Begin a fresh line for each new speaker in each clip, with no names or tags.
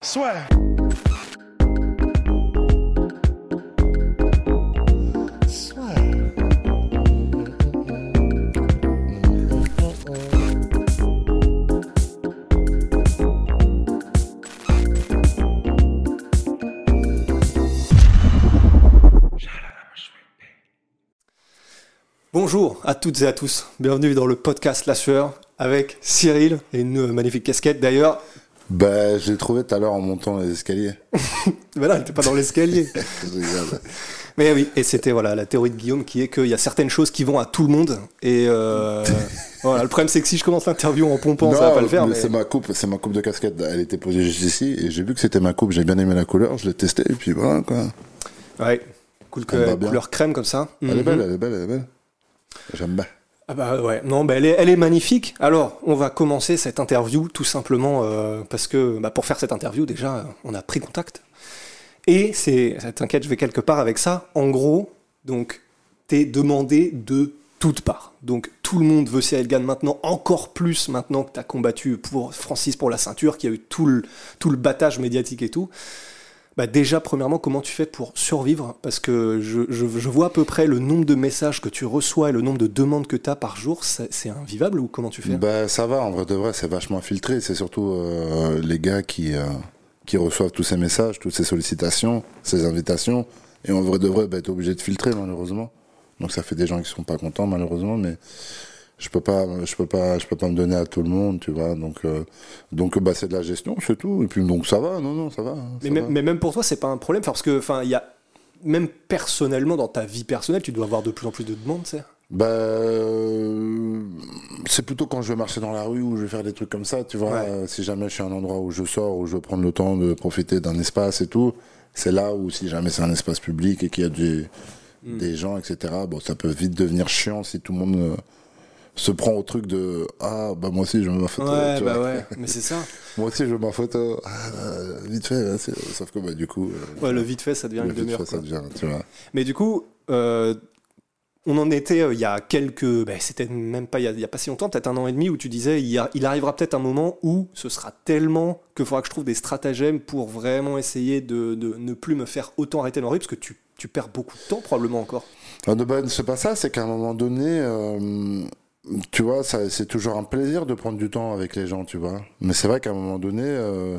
Soit.
Bonjour à toutes et à tous, bienvenue dans le podcast La Sueur avec Cyril et une magnifique casquette d'ailleurs.
Bah, j'ai trouvé tout à l'heure en montant les escaliers.
Mais là, elle n'était pas dans l'escalier.
Je.
Mais oui, et c'était voilà la théorie de Guillaume qui est qu'il y a certaines choses qui vont à tout le monde. Et euh, voilà, le problème c'est que si je commence l'interview en pompant, ça va pas le faire.
mais
mais-
c'est ma coupe, c'est ma coupe de casquette. Elle était posée juste ici et j'ai vu que c'était ma coupe. J'ai bien aimé la couleur, je l'ai testé et puis voilà quoi.
Ouais, cool que, couleur crème comme ça.
Elle est
Mhm.
belle, elle est belle, elle est belle. J'aime bien.
Ah bah ouais, non, bah elle, est, magnifique. Alors, on va commencer cette interview tout simplement euh, parce que bah, pour faire cette interview, déjà, on a pris contact. Et c'est, t'inquiète, je vais quelque part avec ça. En gros, donc, t'es demandé de toutes parts. Donc, tout le monde veut Cyril Gann maintenant, encore plus maintenant que t'as combattu pour Francis pour la ceinture, qu'il y a eu tout le, tout le battage médiatique et tout. Bah déjà, premièrement, comment tu fais pour survivre? Parce que je, je- je vois à peu près le nombre de messages que tu reçois et le nombre de demandes que tu as par jour. C'est invivable ou comment tu fais?
Bah ça va, en vrai de vrai, c'est vachement filtré. C'est surtout euh, les gars qui, euh, qui reçoivent tous ces messages, toutes ces sollicitations, ces invitations. Et en vrai de vrai, bah, t'es obligé de filtrer malheureusement. Donc ça fait des gens qui sont pas contents malheureusement, mais je peux pas, je peux pas, je peux pas me donner à tout le monde, tu vois. Donc euh, donc bah c'est de la gestion, c'est tout. Et puis donc ça va, non non ça va. hein,
mais,
ça
même,
va.
mais même pour toi, c'est pas un problème. Parce que, enfin, il y a. Même personnellement, dans ta vie personnelle, tu dois avoir de plus en plus de demandes, c'est
Bah, euh, c'est plutôt quand je vais marcher dans la rue ou je vais faire des trucs comme ça, tu vois.
Ouais.
Euh, si jamais je suis à un endroit où je sors, où je veux prendre le temps de profiter d'un espace et tout, c'est là où si jamais c'est un espace public et qu'il y a des,
Hmm.
des gens, etc., bon, ça peut vite devenir chiant si tout le monde euh, se prend au truc de Ah, bah moi aussi je veux ma photo.
Ouais, bah ouais, mais c'est ça.
Moi aussi je veux ma photo. Ah, euh, vite fait, là, sauf que bah, du coup, euh,
Ouais, le vite fait, ça devient
le
une demi-heure. Mais du coup, euh, on en était euh, il y a quelques. ben, C'était même pas il y, a, il y a pas si longtemps, peut-être un an et demi, où tu disais il, y a- il arrivera peut-être un moment où ce sera tellement qu'il faudra que je trouve des stratagèmes pour vraiment essayer de, de ne plus me faire autant arrêter rue, parce que tu, tu perds beaucoup de temps probablement encore.
Ah, de ben, c'est pas ça, c'est qu'à un moment donné, tu vois, ça, c'est toujours un plaisir de prendre du temps avec les gens, tu vois. Mais c'est vrai qu'à un moment donné, euh,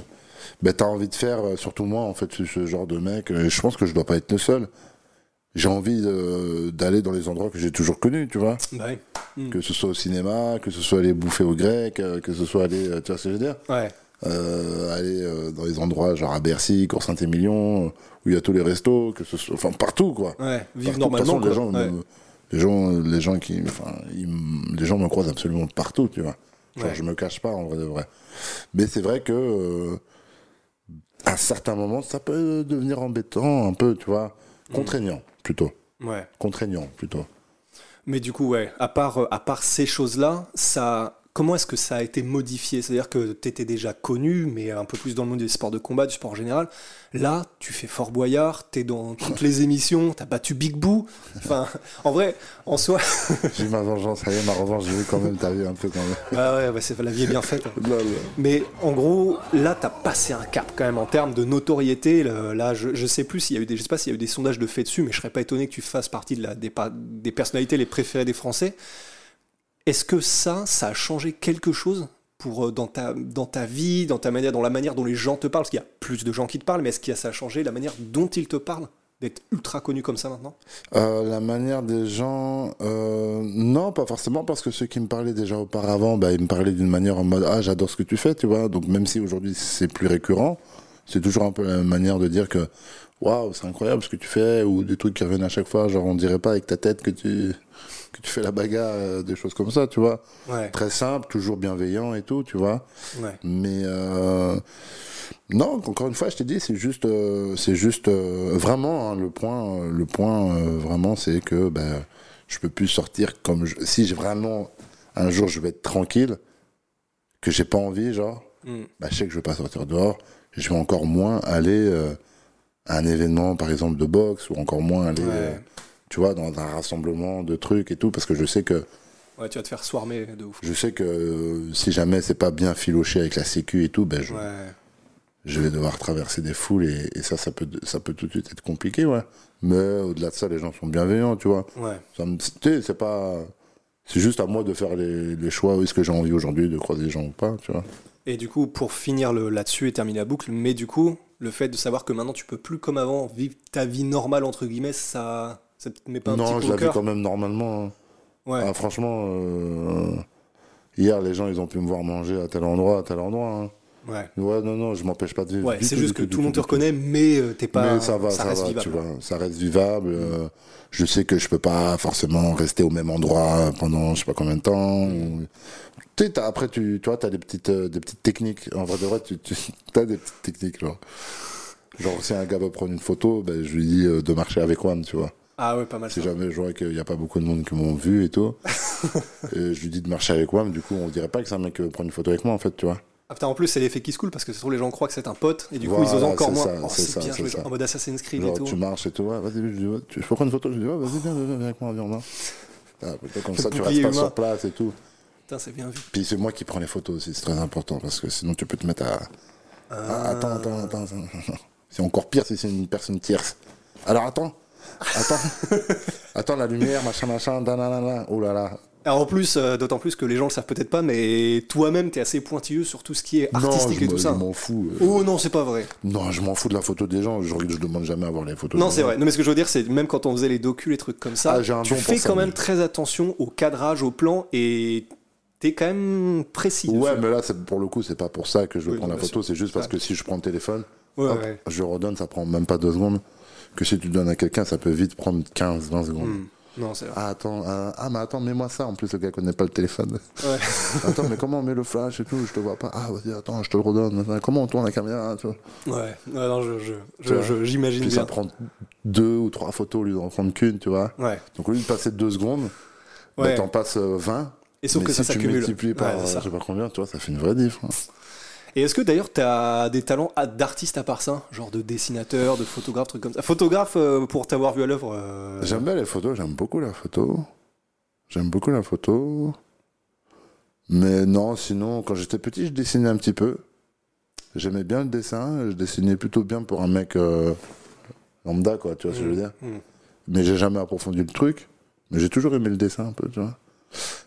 ben, t'as envie de faire, euh, surtout moi, en fait, ce, genre de mec, euh, je pense que je dois pas être le seul. J'ai envie d'aller dans les endroits que j'ai toujours connus, tu vois.
Bah ouais.
Que ce soit au cinéma, que ce soit aller bouffer au grec, euh, que ce soit aller, tu vois ce que je veux dire?
Ouais.
euh, aller dans les endroits genre à Bercy, Cour Saint-Émilion, où il y a tous les restos, que ce soit, enfin partout quoi.
Ouais, vivre
Partout.
Normalement.
façon, les
quoi.
gens,
Ouais.
me- les gens, les gens qui, enfin, ils les gens me croisent absolument partout, tu vois. Genre,
Ouais.
je me cache pas en vrai de vrai. Mais c'est vrai que euh, à certains moments, ça peut devenir embêtant, un peu, tu vois,
Mm.
contraignant plutôt,
Ouais.
contraignant plutôt.
Mais du coup, ouais, à part, euh, à part ces choses-là, ça, comment est-ce que ça a été modifié? C'est-à-dire que tu étais déjà connu, mais un peu plus dans le monde des sports de combat, du sport en général. Là, tu fais Fort Boyard, tu es dans toutes les émissions, tu as battu Big Boo. Enfin, en vrai, en soi.
J'ai eu ma vengeance, ça y est, ma revanche, j'ai quand même, t'as vu un peu quand même.
Ah ouais, ouais, c'est- la vie est bien faite.
Là, là.
Mais en gros, là, tu as passé un cap quand même en termes de notoriété. Là, je, je sais plus s'il y a eu des, je sais pas s'il y a eu des sondages de fait dessus, mais je serais pas étonné que tu fasses partie de la, des, pa- des personnalités les préférées des Français. Est-ce que ça, ça a changé quelque chose pour, euh, dans, ta, dans ta vie, dans ta manière, dans la manière dont les gens te parlent? Parce qu'il y a plus de gens qui te parlent, mais est-ce que ça a changé la manière dont ils te parlent D'être ultra connu comme ça maintenant?
Euh, la manière des gens, euh, non, pas forcément, parce que ceux qui me parlaient déjà auparavant, bah, ils me parlaient d'une manière en mode ah j'adore ce que tu fais, tu vois. Donc même si aujourd'hui c'est plus récurrent, c'est toujours un peu la manière de dire que waouh, c'est incroyable ce que tu fais, ou des trucs qui reviennent à chaque fois, genre on dirait pas avec ta tête que tu, que tu fais la bagarre, euh, des choses comme ça, tu vois.
Ouais.
Très simple, toujours bienveillant et tout, tu vois.
Ouais.
Mais euh, non, encore une fois, je t'ai dit, c'est juste, euh, c'est juste vraiment hein, le point, le point vraiment, c'est que ben, je peux plus sortir comme je, si j'ai vraiment un jour je vais être tranquille, que j'ai pas envie, genre,
Mm.
bah, je sais que je vais pas sortir dehors, je vais encore moins aller à un événement, par exemple, de boxe, ou encore moins aller,
Ouais.
Tu vois, dans un rassemblement de trucs et tout, parce que je sais que
Ouais, tu vas te faire swarmer de ouf.
je sais que euh, si jamais c'est pas bien filoché avec la sécu et tout, ben je,
Ouais.
je vais devoir traverser des foules et, et ça, ça peut, ça peut tout de suite être compliqué, ouais. Mais au-delà de ça, les gens sont bienveillants, tu vois.
Ouais.
C'est pas, c'est juste à moi de faire les, les choix. Est-ce que j'ai envie aujourd'hui de croiser les gens ou pas, tu vois.
Et du coup, pour finir là-dessus et terminer la boucle, mais du coup, le fait de savoir que maintenant tu peux plus comme avant vivre ta vie normale, entre guillemets, ça, ça te met pas un
non,
petit
je
peu au
la vis
cœur
quand même normalement. hein.
Ouais.
Ah, franchement, euh, hier, les gens, ils ont pu me voir manger à tel endroit, à tel endroit. hein.
Ouais.
Ouais, non, non, je m'empêche pas de vivre.
Ouais, c'est juste que
tout,
le monde te reconnaît, mais euh, t'es pas.
Mais ça va, ça,
reste
va,
vivable.
tu vois, ça reste vivable. euh, je sais que je peux pas forcément rester au même endroit pendant je sais pas combien de temps. ou- Tu sais, après, tu, vois, t'as des petites, euh, des petites techniques. En vrai de vrai, tu, tu as des petites techniques, genre. Genre, si un gars veut prendre une photo, ben, je lui dis de marcher avec Juan, tu vois.
Ah ouais, pas mal
Si jamais je vois qu'il n'y a pas beaucoup de monde qui m'ont vu et tout, et je lui dis de marcher avec Juan, du coup, on dirait pas que c'est un mec qui veut prendre une photo avec moi, en fait, tu vois.
Ah, putain, en plus, c'est l'effet qui se coule parce que ce sont les gens croient que c'est un pote et du coup,
Voilà,
ils osent encore moins. oh,
c'est ça,
bien
c'est
joué,
ça.
en mode Assassin's Creed et tout.
tu marches et tout, ouais, vas-y, je dis, tu, je peux prendre une photo Je dis, ouais, vas-y, viens, viens, viens avec moi, viens, viens. Ah, comme
Le
ça, tu restes pas sur place et tout.
Putain, c'est bien vu.
Puis c'est moi qui prends les photos aussi, c'est très important parce que sinon tu peux te mettre à. Ah, attends, attends, attends, attends. C'est encore pire si c'est une personne tierce. Alors attends, attends, attends la lumière, machin, machin, dananana. Oh là là.
Alors en plus, euh, d'autant plus que les gens le savent peut-être pas, mais toi-même, t'es assez pointilleux sur tout ce qui est artistique et tout ça.
je m'en fous. euh.
Oh non, c'est pas vrai.
Non, je m'en fous de la photo des gens. Je, je demande jamais à voir les photos.
Non, c'est vrai. Non, mais ce que je veux dire, c'est même quand on faisait les docus, les trucs comme ça,
Ah, un
tu fais
ça,
quand même très attention au cadrage, au plan, et t'es quand même précis.
Ouais,
dessus.
mais là, pour le coup, c'est pas pour ça que je veux
Oui,
prendre la photo. C'est juste parce que si je prends le téléphone,
Ouais,
hop,
ouais.
je redonne, ça prend même pas deux secondes. Que si tu donnes à quelqu'un, ça peut vite prendre 15, 20 secondes.
Hmm. Non, c'est vrai.
Ah, attends, ah, ah, mais attends, mets-moi ça. En plus, le gars connaît pas le téléphone.
Ouais.
attends, mais comment on met le flash et tout? Je te vois pas. Ah, vas-y, attends, je te le redonne. Comment on tourne la caméra tu vois?
Ouais. Non, je, je, je- j'imagine
Puis
bien.
ça prend deux ou trois photos au lieu d'en prendre qu'une, tu vois?
Ouais.
Donc au lieu de passer deux secondes, bah,
Ouais.
t'en passes euh, 20.
Et sauf
mais
que
si
ça
tu
s'accumule.
multiplies par
Ouais,
euh, je sais pas combien, tu vois, ça fait une vraie diff. hein.
Et est-ce que d'ailleurs t'as des talents d'artiste à part ça Genre de dessinateur, de photographe, trucs comme ça? Photographe, euh, pour t'avoir vu à l'œuvre euh,
J'aime bien les photos, j'aime beaucoup la photo. J'aime beaucoup la photo. Mais non, sinon, quand j'étais petit, je dessinais un petit peu. J'aimais bien le dessin, je dessinais plutôt bien pour un mec euh, lambda, quoi, tu vois ce que je veux dire.
Mm.
Mais j'ai jamais approfondi le truc. Mais j'ai toujours aimé le dessin un peu, tu vois.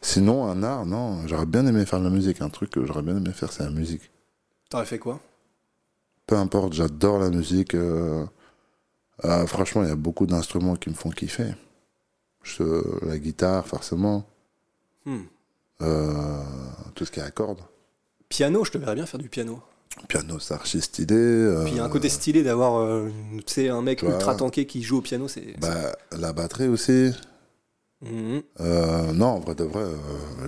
Sinon, un art, non, j'aurais bien aimé faire de la musique. Un truc que j'aurais bien aimé faire, c'est la musique.
T'aurais fait quoi?
Peu importe, j'adore la musique. euh, euh, franchement, il y a beaucoup d'instruments qui me font kiffer. Je- la guitare, forcément.
Hmm.
Euh, tout ce qui est à cordes.
Piano, je te verrais bien faire du piano.
Piano, c'est archi stylé. euh,
Puis il y a un côté stylé d'avoir euh, un mec ultra tanké qui joue au piano, c'est.
bah, la batterie aussi. Euh, non, en vrai de vrai,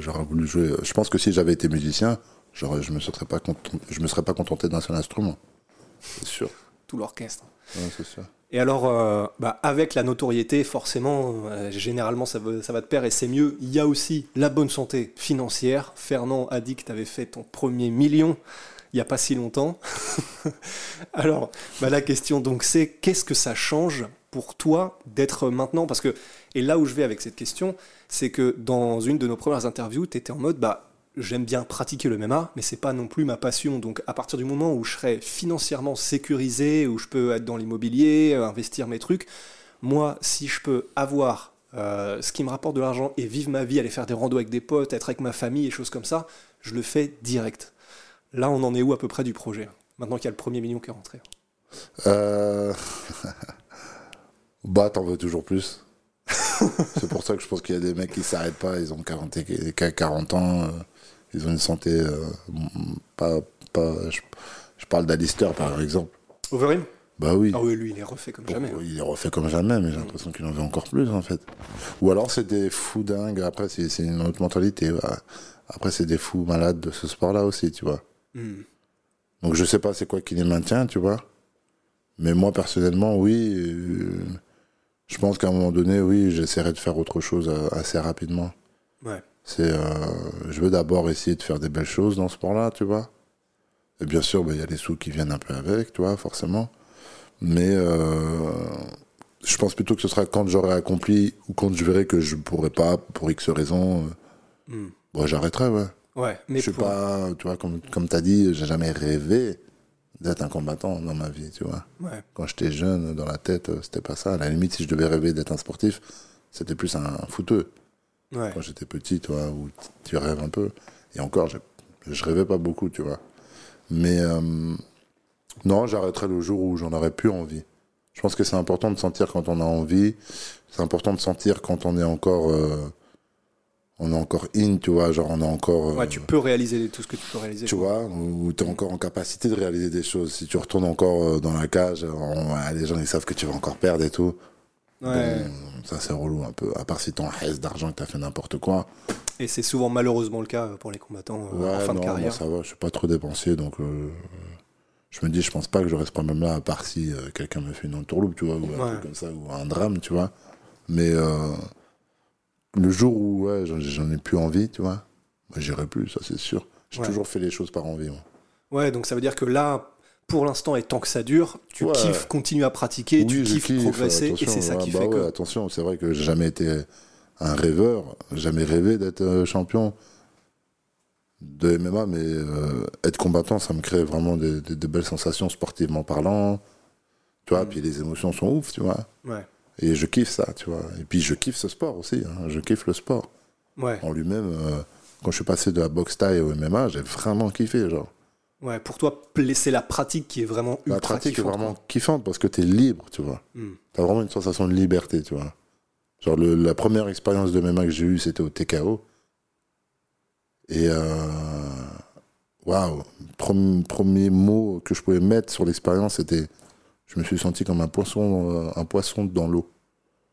j'aurais voulu jouer. Je pense que si j'avais été musicien, j'aurais, je me serais pas content- je me serais pas contenté d'un seul instrument. C'est sûr.
Tout l'orchestre.
Ouais, c'est sûr.
Et alors, euh, bah, avec la notoriété, forcément, euh, généralement, ça va, ça va de pair et c'est mieux. Il y a aussi la bonne santé financière. Fernand a dit que tu avais fait ton premier million il n'y a pas si longtemps. alors, bah, la question, donc, c'est qu'est-ce que ça change pour toi d'être maintenant? Parce que, et là où je vais avec cette question, c'est que dans une de nos premières interviews, tu étais en mode, bah, j'aime bien pratiquer le MMA, mais c'est pas non plus ma passion. Donc à partir du moment où je serai financièrement sécurisé, où je peux être dans l'immobilier, euh, investir mes trucs, moi, si je peux avoir euh, ce qui me rapporte de l'argent et vivre ma vie, aller faire des randos avec des potes, être avec ma famille et choses comme ça, je le fais direct. Là, on en est où à peu près du projet Maintenant qu'il y a le premier million qui est rentré?
Euh... bah, t'en veux toujours plus. c'est pour ça que je pense qu'il y a des mecs qui s'arrêtent pas, ils ont 40, et- qu'à 40 ans, ils ont une santé euh, pas. pas je, je parle d'Alistair par exemple.
Overeem
Bah oui.
Ah oui, lui, il est refait comme jamais. hein.
Il est refait comme jamais, mais j'ai l'impression qu'il en veut encore plus, en fait. Ou alors c'est des fous dingues, après c'est une autre mentalité. voilà. Après c'est des fous malades de ce sport-là aussi, tu vois.
Hmm.
Donc je sais pas c'est quoi qui les maintient, tu vois. Mais moi personnellement, oui, euh, je pense qu'à un moment donné, oui, j'essaierai de faire autre chose euh, assez rapidement.
Ouais.
C'est, euh, je veux d'abord essayer de faire des belles choses dans ce sport-là, tu vois. Et bien sûr, bah, il y a les sous qui viennent un peu avec, tu vois, forcément. Mais euh, je pense plutôt que ce sera quand j'aurai accompli ou quand je verrai que je pourrai pas, pour X raisons, euh,
Hmm.
bon, j'arrêterai, ouais.
Ouais, mais
je suis
pour-
pas, tu vois, comme, comme tu as dit, j'ai jamais rêvé d'être un combattant dans ma vie, tu vois.
Ouais.
Quand j'étais jeune, dans la tête, c'était pas ça. À la limite, si je devais rêver d'être un sportif, c'était plus un, un.
Ouais.
Quand j'étais petit, tu vois, où tu rêves un peu. Et encore, je, je rêvais pas beaucoup, tu vois. Mais euh, non, j'arrêterai le jour où j'en aurais plus envie. Je pense que c'est important de sentir quand on a envie. C'est important de sentir quand on est encore, euh, on est encore in, tu vois, genre on est encore. euh,
Ouais, tu peux réaliser tout ce que tu peux réaliser.
tu vois, où tu es encore en capacité de réaliser des choses. Si tu retournes encore euh, dans la cage, on- les gens ils savent que tu vas encore perdre et tout.
Ouais.
Bon, ça c'est relou un peu. À part si t'es en haisse d'argent que t'as fait n'importe quoi.
Et c'est souvent malheureusement le cas pour les combattants euh,
Ouais,
en fin
non,
de
moi,
carrière.
ça va, je suis pas trop dépensier donc euh, je me dis, je pense pas que je reste pas même là à part si euh, quelqu'un me fait une entourloupe, tu vois, ou un truc comme ça, ou un drame, tu vois. Mais euh, le jour où ouais, j'en ai plus envie, tu vois, j'irai plus, ça c'est sûr. J'ai toujours fait les choses par envie. moi.
Ouais, donc ça veut dire que là, pour l'instant, et tant que ça dure, tu
Ouais.
kiffes, continues à pratiquer, tu
Oui,
kiffes
kiffe,
progresser, et c'est ça
ouais,
qui
bah
fait
ouais,
que.
Attention, c'est vrai que j'ai jamais été un rêveur, jamais rêvé d'être euh, champion de MMA, mais euh, être combattant, ça me crée vraiment des, des- des belles sensations sportivement parlant. Tu vois,
Mm.
puis les émotions sont ouf, tu vois.
Ouais.
Et je kiffe ça, tu vois. Et puis je kiffe ce sport aussi, hein. je kiffe le sport. En lui-même, euh, quand je suis passé de la boxe taille au MMA, j'ai vraiment kiffé, genre.
Ouais, pour toi, c'est la pratique qui est vraiment ultra
La pratique est
kiffante,
vraiment
quoi.
kiffante parce que tu es libre, tu vois.
Hmm.
T'as vraiment une sensation de liberté, tu vois. Genre, le- la première expérience de MMA que j'ai eue, c'était au TKO. Et, euh, waouh, Prom- premier mot que je pouvais mettre sur l'expérience, c'était je me suis senti comme un poisson, euh, un poisson dans l'eau.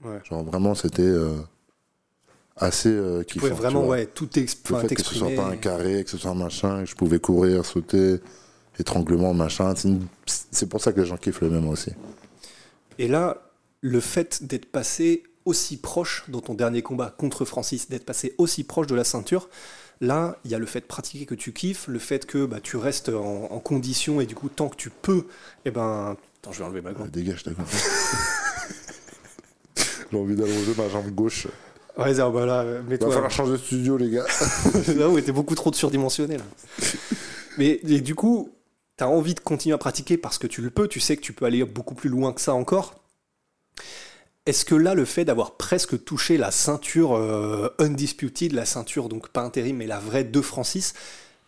Ouais.
Genre, vraiment, c'était euh, assez euh, kiffant.
pouvais vraiment, ouais, tout
Le fait que ce soit pas un carré, que ce soit un machin, que je pouvais courir, sauter, étranglement, machin. C'est une- pour ça que les gens kiffent le même aussi.
Et là, le fait d'être passé aussi proche dans ton dernier combat contre Francis, d'être passé aussi proche de la ceinture, là, il y a le fait de pratiquer que tu kiffes, le fait que bah, tu restes en, en condition et du coup, tant que tu peux, et ben. Attends, je vais enlever ma
Euh,
gant.
dégage ta compris. J'ai envie d'allonger ma jambe gauche.
Ouais, ça, bah là, euh,
Il va
mets-toi.
falloir changer de studio, les gars.
Là où était beaucoup trop surdimensionné. Là. Mais et du coup, tu as envie de continuer à pratiquer parce que tu le peux, tu sais que tu peux aller beaucoup plus loin que ça encore. Est-ce que là, le fait d'avoir presque touché la ceinture euh, undisputed, la ceinture donc pas intérim mais la vraie de Francis,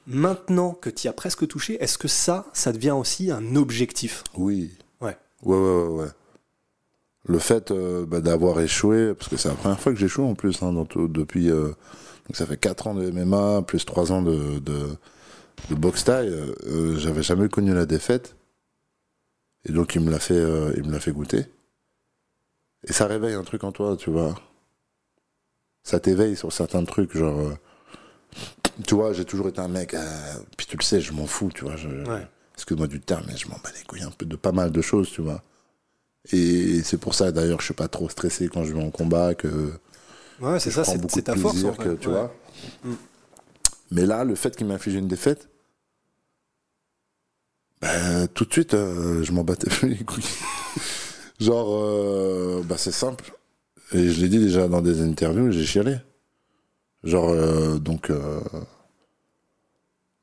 maintenant que tu y as presque touché, est-ce que ça, ça devient aussi un objectif?
Oui.
Ouais.
Ouais, ouais, ouais, ouais. Le fait euh, bah, d'avoir échoué, parce que c'est la première fois que j'échoue en plus, hein, dans tout- depuis. euh, donc ça fait 4 ans de MMA, plus 3 ans de, de, de boxe taille. euh, J'avais jamais connu la défaite. Et donc il me l'a fait, il me l'a fait goûter. Et ça réveille un truc en toi, tu vois. Ça t'éveille sur certains trucs, genre. tu vois, j'ai toujours été un mec. euh, puis tu le sais, je m'en fous, tu vois. Je,
Ouais.
excuse-moi du terme, mais je m'en bats les couilles un peu de pas mal de choses, tu vois. Et c'est pour ça d'ailleurs que je suis pas trop stressé quand je vais en combat, que
Ouais, c'est ça, c'est ta force.
plaisir,
en fait.
que, tu
Ouais.
vois.
Mm.
Mais là, le fait qu'il m'inflige une défaite, bah, tout de suite, euh, je m'en battais plus les couilles. Genre, euh, bah, c'est simple. Et je l'ai dit déjà dans des interviews, j'ai chialé. Genre, euh, donc, euh,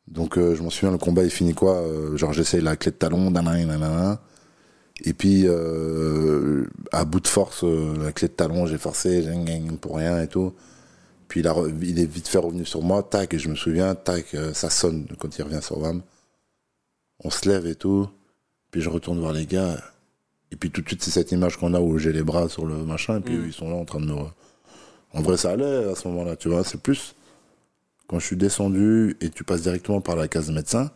donc je m'en souviens, le combat il finit quoi? Genre, j'essaye la clé de talon, nanana, nanana. Et puis, euh, à bout de force, euh, la clé de talon, j'ai forcé, j'ai gagné pour rien et tout. Puis il, a re- il est vite fait revenu sur moi, tac, et je me souviens, tac, euh, ça sonne quand il revient sur WAM. On se lève et tout. Puis je retourne voir les gars. Et puis tout de suite, c'est cette image qu'on a où j'ai les bras sur le machin, et puis
Mm.
eux, ils sont là en train de me. re- En vrai, ça allait à ce moment-là, tu vois. C'est plus quand je suis descendu et tu passes directement par la case médecin.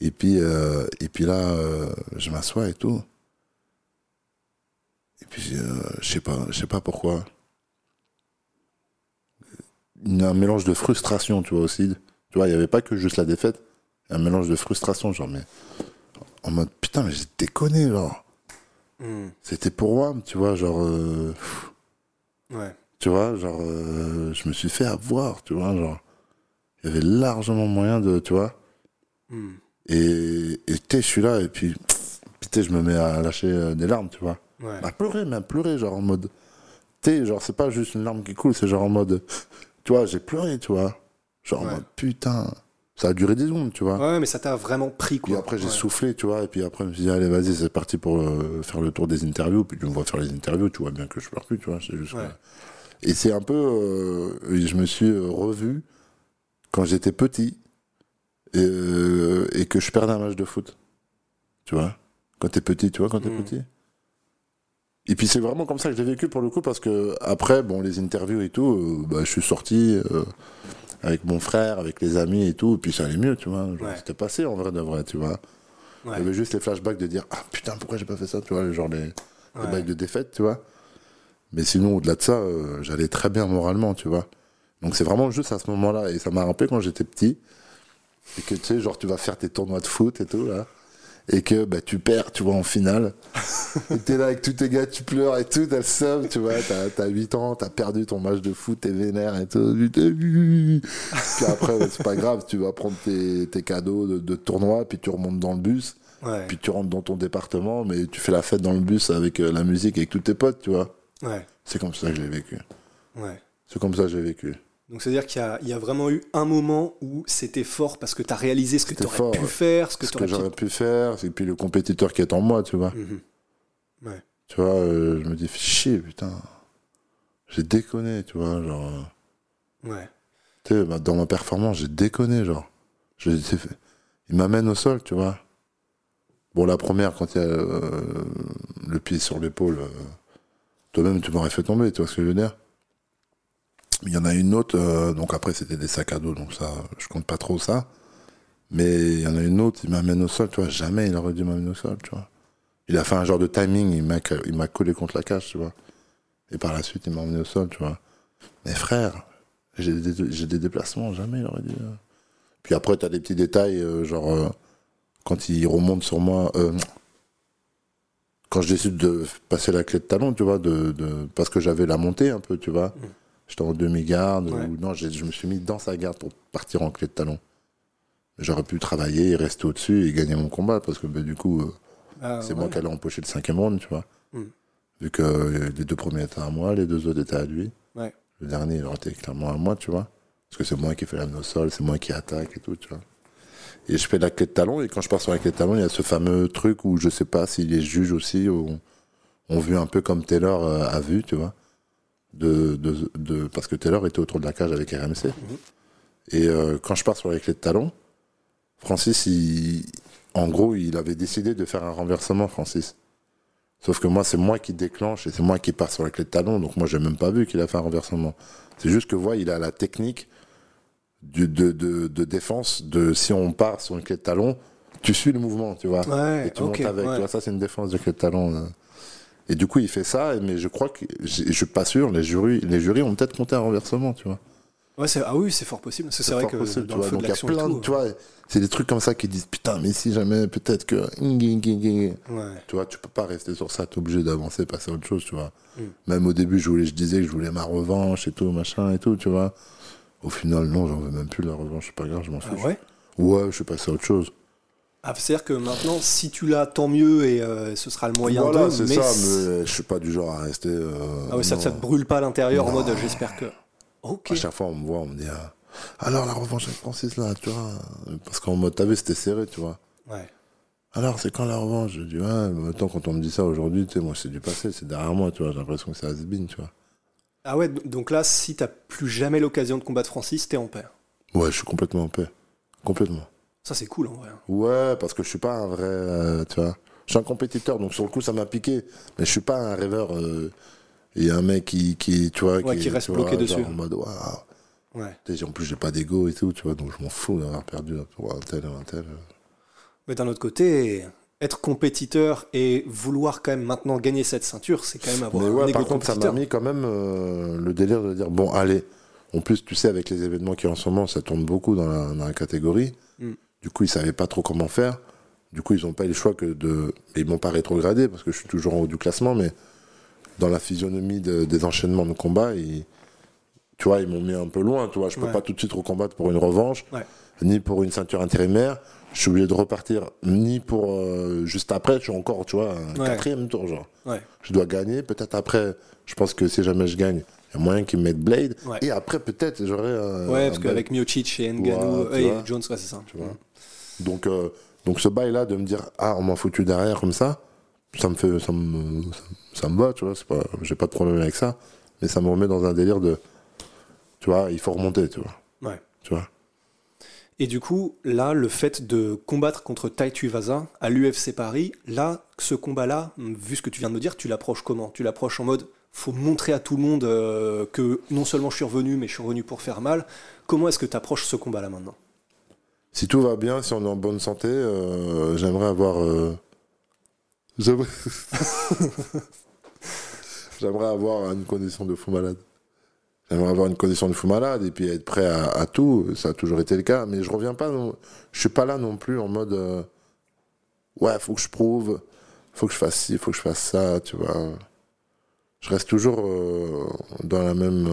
Et puis, euh, et puis là, euh, je m'assois et tout. Et puis, euh, je sais pas, je sais pas pourquoi. Il y a un mélange de frustration, tu vois, aussi. Tu vois, il n'y avait pas que juste la défaite. Un mélange de frustration, genre, mais. En mode, putain, mais j'ai déconné, genre.
Hmm.
C'était pour moi, tu vois, genre. euh,
Ouais.
tu vois, genre. je me suis fait avoir, tu vois, genre. Il y avait largement moyen de, tu vois.
Hmm.
Et, et je suis là, et puis. Sais, je me mets à lâcher euh, des larmes, tu vois.
Ouais.
À pleurer, mais à pleurer, genre en mode. Tu sais, genre, c'est pas juste une larme qui coule, c'est genre en mode. Tu vois, j'ai pleuré, tu vois. Genre en mode, putain. Ça a duré des secondes, tu vois.
Ouais, mais ça t'a vraiment pris, quoi.
après, j'ai
Ouais.
soufflé, tu vois. Et puis après, je me suis dit, allez, vas-y, c'est parti pour euh, faire le tour des interviews. Puis tu me vois faire les interviews, tu vois bien que je pleure plus, tu vois. C'est juste que- Et c'est un peu. euh, je me suis revu quand j'étais petit et, euh, et que je perdais un match de foot. Tu vois? Quand t'es petit, tu vois, quand t'es
Mm.
petit. Et puis c'est vraiment comme ça que j'ai vécu pour le coup, parce que après, bon, les interviews et tout, euh, bah, je suis sorti euh, avec mon frère, avec les amis et tout, et puis ça allait mieux, tu vois.
Ouais.
C'était passé en vrai de vrai, tu vois.
Ouais.
Il y avait juste les flashbacks de dire, ah putain, pourquoi j'ai pas fait ça, tu vois, genre les, les
Ouais.
bails de défaite, tu vois. Mais sinon, au-delà de ça, euh, j'allais très bien moralement, tu vois. Donc c'est vraiment juste à ce moment-là, et ça m'a rappelé quand j'étais petit, et que tu sais, genre tu vas faire tes tournois de foot et tout, là, et que bah, tu perds, tu vois, en finale. et t'es là avec tous tes gars, tu pleures et tout, t'as le seum, tu vois, t'as, t'as 8 ans, t'as perdu ton match de foot, t'es vénère et tout, puis après, ouais, c'est pas grave, tu vas prendre tes, tes cadeaux de, de tournoi, puis tu remontes dans le bus,
Ouais.
puis tu rentres dans ton département, mais tu fais la fête dans le bus avec euh, la musique, avec tous tes potes, tu vois.
Ouais.
C'est comme ça que je l'ai vécu.
Ouais.
C'est comme ça que j'ai vécu.
Donc c'est-à-dire qu'il y a, il y a vraiment eu un moment où c'était fort parce que t'as réalisé ce que t'aurais
fort,
pu
ouais.
faire, ce que
Ce que j'aurais
pu...
faire, et puis le compétiteur qui est en moi, tu vois.
Mhm. Ouais.
Tu vois, euh, je me dis, fais chier, putain. J'ai déconné, tu vois, genre. euh,
Ouais.
Tu sais, bah, dans ma performance, j'ai déconné, genre. Je, il m'amène au sol, tu vois. Bon, la première, quand il y a euh, le pied sur l'épaule, euh, toi-même, tu m'aurais fait tomber, tu vois ce que je veux dire Il y en a une autre, euh, donc après, c'était des sacs à dos, donc ça, je compte pas trop ça. Mais il y en a une autre, il m'amène au sol, tu vois. Jamais il aurait dû m'amener au sol, tu vois. Il a fait un genre de timing, il m'a, collé contre la cage, tu vois. Et par la suite, il m'a emmené au sol, tu vois. Mais frère, j'ai des, déplacements, jamais il aurait dû. euh. Puis après, t'as des petits détails, euh, genre, quand il remonte sur moi, quand je décide de passer la clé de talon, tu vois, de, de, parce que j'avais la montée un peu, tu vois. J'étais en demi-garde,
Ouais.
ou non, je me suis mis dans sa garde pour partir en clé de talon. J'aurais pu travailler et rester au-dessus et gagner mon combat, parce que bah, du coup, euh,
Ah,
c'est
ouais.
moi qui allais empocher le cinquième round, tu vois.
Mm.
Vu que euh, les deux premiers étaient à moi, les deux autres étaient à lui.
Ouais.
Le dernier, il aurait été clairement à moi, tu vois. Parce que c'est moi qui fais la au sol, c'est moi qui attaque et tout, tu vois. Et je fais la clé de talon, et quand je pars sur la clé de talon, il y a ce fameux truc où je sais pas si les juges aussi ont, ont vu un peu comme Taylor euh, a vu, tu vois. De, de, de, parce que Taylor était autour de la cage avec RMC. Et euh, quand je pars sur la clé de talon, Francis, il, en gros, il avait décidé de faire un renversement, Francis. Sauf que moi, c'est moi qui déclenche et c'est moi qui pars sur la clé de talon. Donc moi, j'ai même pas vu qu'il a fait un renversement. C'est juste que, voilà, il a la technique du, de, de, de défense de si on part sur une clé de talon, tu suis le mouvement, tu vois.
Ouais,
et tu montes avec.
ouais.
Ça, c'est une défense de clé de talon. là. Et du coup, il fait ça, mais je crois que, je je suis pas sûr, les jurys, les jurys ont peut-être compté un renversement, tu vois.
Ouais, c'est- ah oui, c'est fort possible. C'est vrai que
possible,
dans le feu de
Donc il y a
l'action
tu vois, c'est des trucs comme ça qui disent putain, mais si jamais peut-être que,
Ouais.
tu vois, tu peux pas rester sur ça, t'es obligé d'avancer, passer à autre chose, tu vois.
Mm.
Même au début, je voulais, je disais que je voulais ma revanche et tout, machin et tout, tu vois. Au final, non, j'en veux même plus la revanche, c'est pas grave, je m'en
Ah
fiche.
ouais?
Ouais, je suis passé à autre chose.
Ah, c'est-à-dire que maintenant, si tu l'as, tant mieux et euh, ce sera le moyen
voilà,
de.
c'est
mais
ça, mais je suis pas du genre à rester. euh,
Ah ouais, ça, ça te brûle pas à l'intérieur en mode j'espère que. Ok.
À chaque fois, on me voit, on me dit ah, alors la revanche avec Francis là, tu vois. Parce qu'en mode, t'as vu, c'était serré, tu vois.
Ouais.
Alors, c'est quand la revanche? Je dis, ouais, mais attends, quand on me dit ça aujourd'hui, tu sais, moi, c'est du passé, c'est derrière moi, tu vois, j'ai l'impression que c'est has-been, tu vois.
Ah ouais, donc là, si t'as plus jamais l'occasion de combattre Francis, t'es en paix.
Ouais, je suis complètement en paix. Complètement.
Ça, c'est cool en vrai.
Ouais, parce que je suis pas un vrai, euh, tu vois. Je suis un compétiteur, donc sur le coup, ça m'a piqué. Mais je suis pas un rêveur. euh, et un mec qui, qui, tu vois,
Ouais, qui reste
tu vois,
bloqué
genre
dessus.
En mode, waouh.
Ouais.
En plus, j'ai pas d'ego et tout, tu vois, donc je m'en fous d'avoir perdu un tel ou un tel.
Mais d'un autre côté, être compétiteur et vouloir quand même maintenant gagner cette ceinture, c'est quand même avoir
Mais
un
ouais,
ego
par contre, ça m'a mis quand même euh, le délire de dire bon, allez. En plus, tu sais, avec les événements qui en ce moment, ça tourne beaucoup dans la, dans la catégorie.
Mm.
Du coup, ils savaient pas trop comment faire. Du coup, ils n'ont pas eu le choix que de. mais Ils m'ont pas rétrogradé parce que je suis toujours en haut du classement, mais dans la physionomie de- des enchaînements de combats, ils- tu vois, ils m'ont mis un peu loin. Tu vois, je peux
Ouais.
pas tout de suite recombattre pour une revanche,
Ouais.
ni pour une ceinture intérimaire. Je suis obligé de repartir, ni pour euh, juste après. Je suis encore, tu vois, un
Ouais.
quatrième tour, genre je dois gagner. Peut-être après, je pense que si jamais je gagne, il y a moyen qu'ils me mettent Blade. Et après, peut-être, j'aurai un.
Ouais, parce qu'avec Miocic et Ngannou
tu
et. Jones, ouais, c'est ça.
Tu vois. Donc, euh, donc ce bail-là, de me dire, ah, on m'a foutu derrière comme ça, ça me fait. Ça me, ça, ça me va, tu vois. c'est Pas, j'ai pas de problème avec ça. Mais ça me remet dans un délire de. Tu vois, il faut remonter, tu vois.
Ouais.
Tu vois.
Et du coup, là, le fait de combattre contre Tai Tuivasa à l'UFC Paris, là, ce combat-là, vu ce que tu viens de me dire, tu l'approches comment? Tu l'approches en mode, faut montrer à tout le monde euh, que non seulement je suis revenu, mais je suis revenu pour faire mal. Comment est-ce que tu approches ce combat-là maintenant?
Si tout va bien, si on est en bonne santé, euh, j'aimerais avoir. euh, J'aimerais. j'aimerais avoir une condition de fou malade. J'aimerais avoir une condition de fou malade et puis être prêt à, à tout. Ça a toujours été le cas, mais je reviens pas. Non... Je suis pas là non plus en mode. euh, Ouais, faut que je prouve, faut que je fasse ci, faut que je fasse ça, tu vois. Je reste toujours euh, dans la même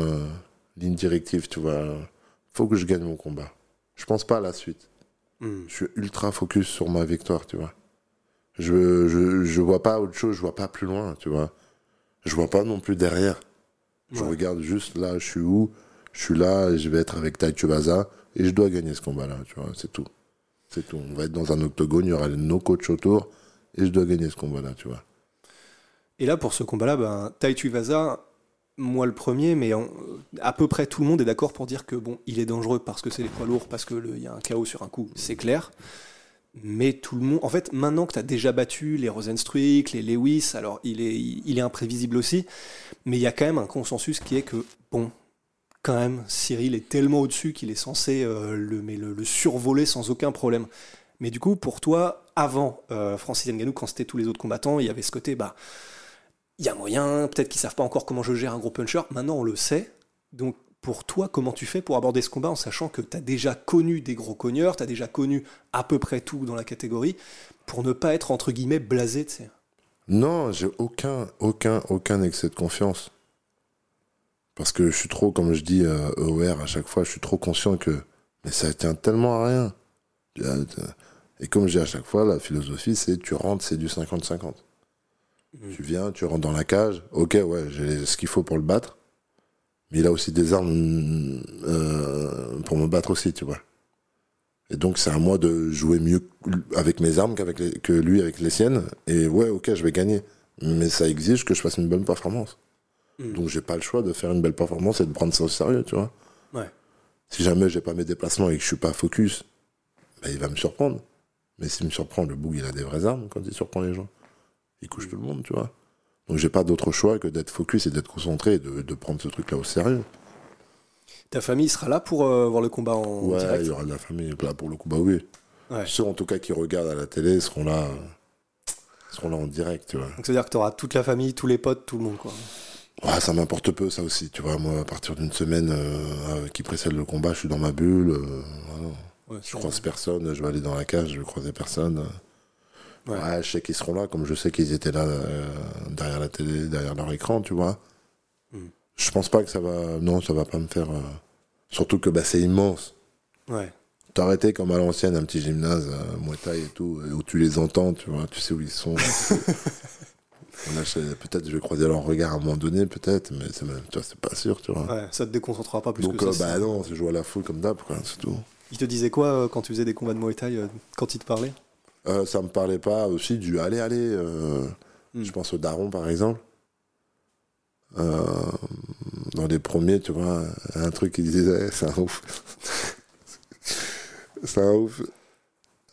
ligne directive, tu vois. Faut que je gagne mon combat. Je pense pas à la suite
Hmm.
je suis ultra focus sur ma victoire, tu vois. Je, je, je vois pas autre chose, je vois pas plus loin, tu vois. Je vois pas non plus derrière. Je regarde juste là, je suis où, je suis là, je vais être avec Tai Tuivasa, et je dois gagner ce combat-là, tu vois, c'est tout. C'est tout. On va être dans un octogone, il y aura nos coachs autour, et je dois gagner ce combat-là, tu vois.
Et là, pour ce combat-là, ben, Tai Tuivasa, moi le premier, mais en- à peu près tout le monde est d'accord pour dire que bon, il est dangereux parce que c'est les poids lourds, parce qu'il y a un chaos sur un coup, c'est clair. Mais tout le monde, en fait, maintenant que tu as déjà battu les Rosenstruik, les Lewis, alors il est, imprévisible aussi, mais il y a quand même un consensus qui est que, bon, quand même, Cyril est tellement au-dessus qu'il est censé euh, le, mais le, le survoler sans aucun problème. Mais du coup, pour toi, avant euh, Francis Ngannou, quand c'était tous les autres combattants, il y avait ce côté, bah, il y a moyen, peut-être qu'ils savent pas encore comment je gère un gros puncher. Maintenant, on le sait. Donc, pour toi, comment tu fais pour aborder ce combat en sachant que tu as déjà connu des gros cogneurs, tu as déjà connu à peu près tout dans la catégorie, pour ne pas être, entre guillemets, blasé, tu sais?
Non, j'ai aucun, aucun, aucun excès de confiance. Parce que je suis trop, comme je dis, euh, EOR à chaque fois, je suis trop conscient que mais ça tient tellement à rien. Euh, Et comme je dis à chaque fois, la philosophie, c'est tu rentres, c'est du 50-50. Tu viens, tu rentres dans la cage, ok, ouais, j'ai ce qu'il faut pour le battre, mais il a aussi des armes euh, pour me battre aussi, tu vois. Et donc c'est à moi de jouer mieux avec mes armes qu'avec les- que lui avec les siennes. Et ouais, ok, je vais gagner. Mais ça exige que je fasse une bonne performance.
Mm.
Donc j'ai pas le choix de faire une belle performance et de prendre ça au sérieux, tu vois.
Ouais.
Si jamais j'ai pas mes déplacements et que je suis pas focus, ben, il va me surprendre. Mais s'il me surprend, le boug, il a des vraies armes quand il surprend les gens. Il couche tout le monde, tu vois. Donc j'ai pas d'autre choix que d'être focus et d'être concentré et de, de prendre ce truc-là au sérieux.
Ta famille sera là pour euh, voir le combat en
ouais,
direct
il y aura de la famille là pour le coup, bah oui.
Ouais.
Ceux en tout cas qui regardent à la télé seront là, seront là en direct, tu vois.
Donc, c'est-à-dire que tu auras toute la famille, tous les potes, tout le monde, quoi.
Ouais, ça m'importe peu ça aussi, tu vois. Moi, à partir d'une semaine euh, qui précède le combat, je suis dans ma bulle. euh, voilà.
Ouais,
Je croise personne, je vais aller dans la cage, je vais croiser personne.
Ouais.
Ouais. je sais qu'ils seront là, comme je sais qu'ils étaient là euh, derrière la télé, derrière leur écran, tu vois.
Hmm.
Je pense pas que ça va. Non, ça va pas me faire. euh, Surtout que bah, c'est immense.
Ouais.
T'arrêter comme à l'ancienne, un petit gymnase, euh, Muay Thai et tout, et où tu les entends, tu vois, tu sais où ils sont. Peut-être je vais croiser leur regard à un moment donné, peut-être, mais c'est pas sûr, tu vois.
Ouais, ça te déconcentrera pas plus
Donc,
que
euh,
ça.
bah non, c'est jouer à la foule comme d'hab, quoi, c'est tout.
Il te disait quoi euh, quand tu faisais des combats de Muay Thai, euh, quand il te parlait
Euh, ça me parlait pas aussi du allez, allez. euh,
Hmm.
Je pense au Daron, par exemple. Euh, dans les premiers, tu vois, un truc qui disait, c'est un ouf. c'est un ouf.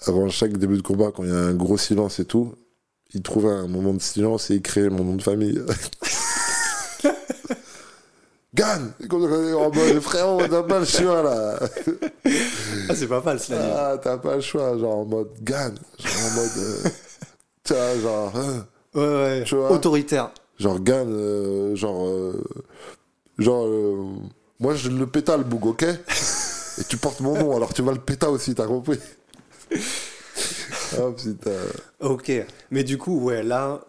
Avant chaque début de combat, quand il y a un gros silence et tout, il trouvait un moment de silence et il créait mon nom de famille. Gagne Comme oh, bah, frérot, on n'a pas le choix là.
Ah, c'est pas mal, cela.
Ah, t'as pas le choix, genre en mode Gann, genre en mode. euh, tu vois, genre. hein,
Ouais, ouais.
Tu vois?
Autoritaire.
genre Gann, euh, genre. euh, genre. euh, moi, je le péta le boug, ok? Et tu portes mon nom, alors tu vas le péta aussi, t'as compris? Ah putain.
Ok, mais du coup, ouais, là,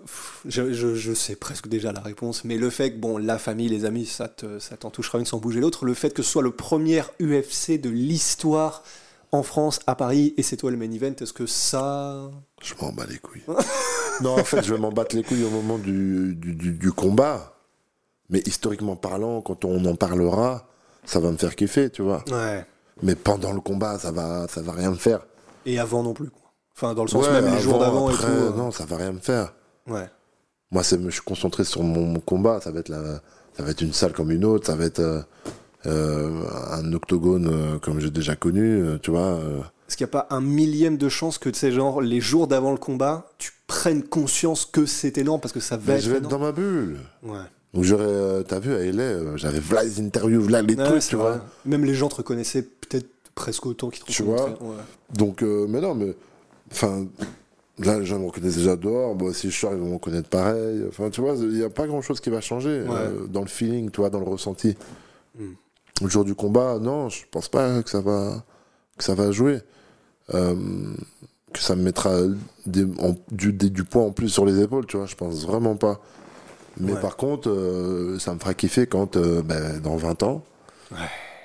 je, je, je sais presque déjà la réponse, mais le fait que, bon, la famille, les amis, ça te- ça t'en touchera une sans bouger l'autre, le fait que ce soit le premier UFC de l'histoire en France, à Paris, et c'est toi le main event, est-ce que ça...
Je m'en bats les couilles. non, en fait, je vais m'en battre les couilles au moment du, du, du- du combat. Mais historiquement parlant, quand on en parlera, ça va me faire kiffer, tu vois.
Ouais.
Mais pendant le combat, ça va, ça va rien me faire.
Et avant non plus, quoi. Enfin, dans le sens
Ouais,
même les jours
avant,
d'avant et tout. euh,
Non, ça va rien me faire.
Ouais.
Moi, c'est, je suis concentré sur mon, mon combat. Ça va être la, ça va être une salle comme une autre. Ça va être euh, euh, un octogone euh, comme j'ai déjà connu, tu vois.
Est-ce qu'il n'y a pas un millième de chance que, tu sais, genre, les jours d'avant le combat, tu prennes conscience que c'est énorme parce que ça va
Mais
être
je vais être dans ma bulle.
Ouais.
Donc j'aurais, t'as vu, à LA, j'avais voilà les interviews, voilà les
Ouais,
trucs, tu
vrai.
vois.
Même les gens te reconnaissaient peut-être presque autant qu'ils te
Tu
reconnaissaient.
vois
Ouais.
Donc, euh, mais non, mais. Enfin, là, les gens me reconnaissent déjà dehors. Bon, si je sors, ils vont me reconnaître pareil. Enfin, tu vois, il n'y a pas grand chose qui va changer euh, dans le feeling, tu vois, dans le ressenti.
Hmm.
Le jour du combat, non, je pense pas que ça va, que ça va jouer. Euh, que ça me mettra des, en- du, des- du poids en plus sur les épaules, tu vois, je pense vraiment pas. Mais
Ouais.
par contre, euh, ça me fera kiffer quand, euh, ben, dans 20 ans,
Ouais.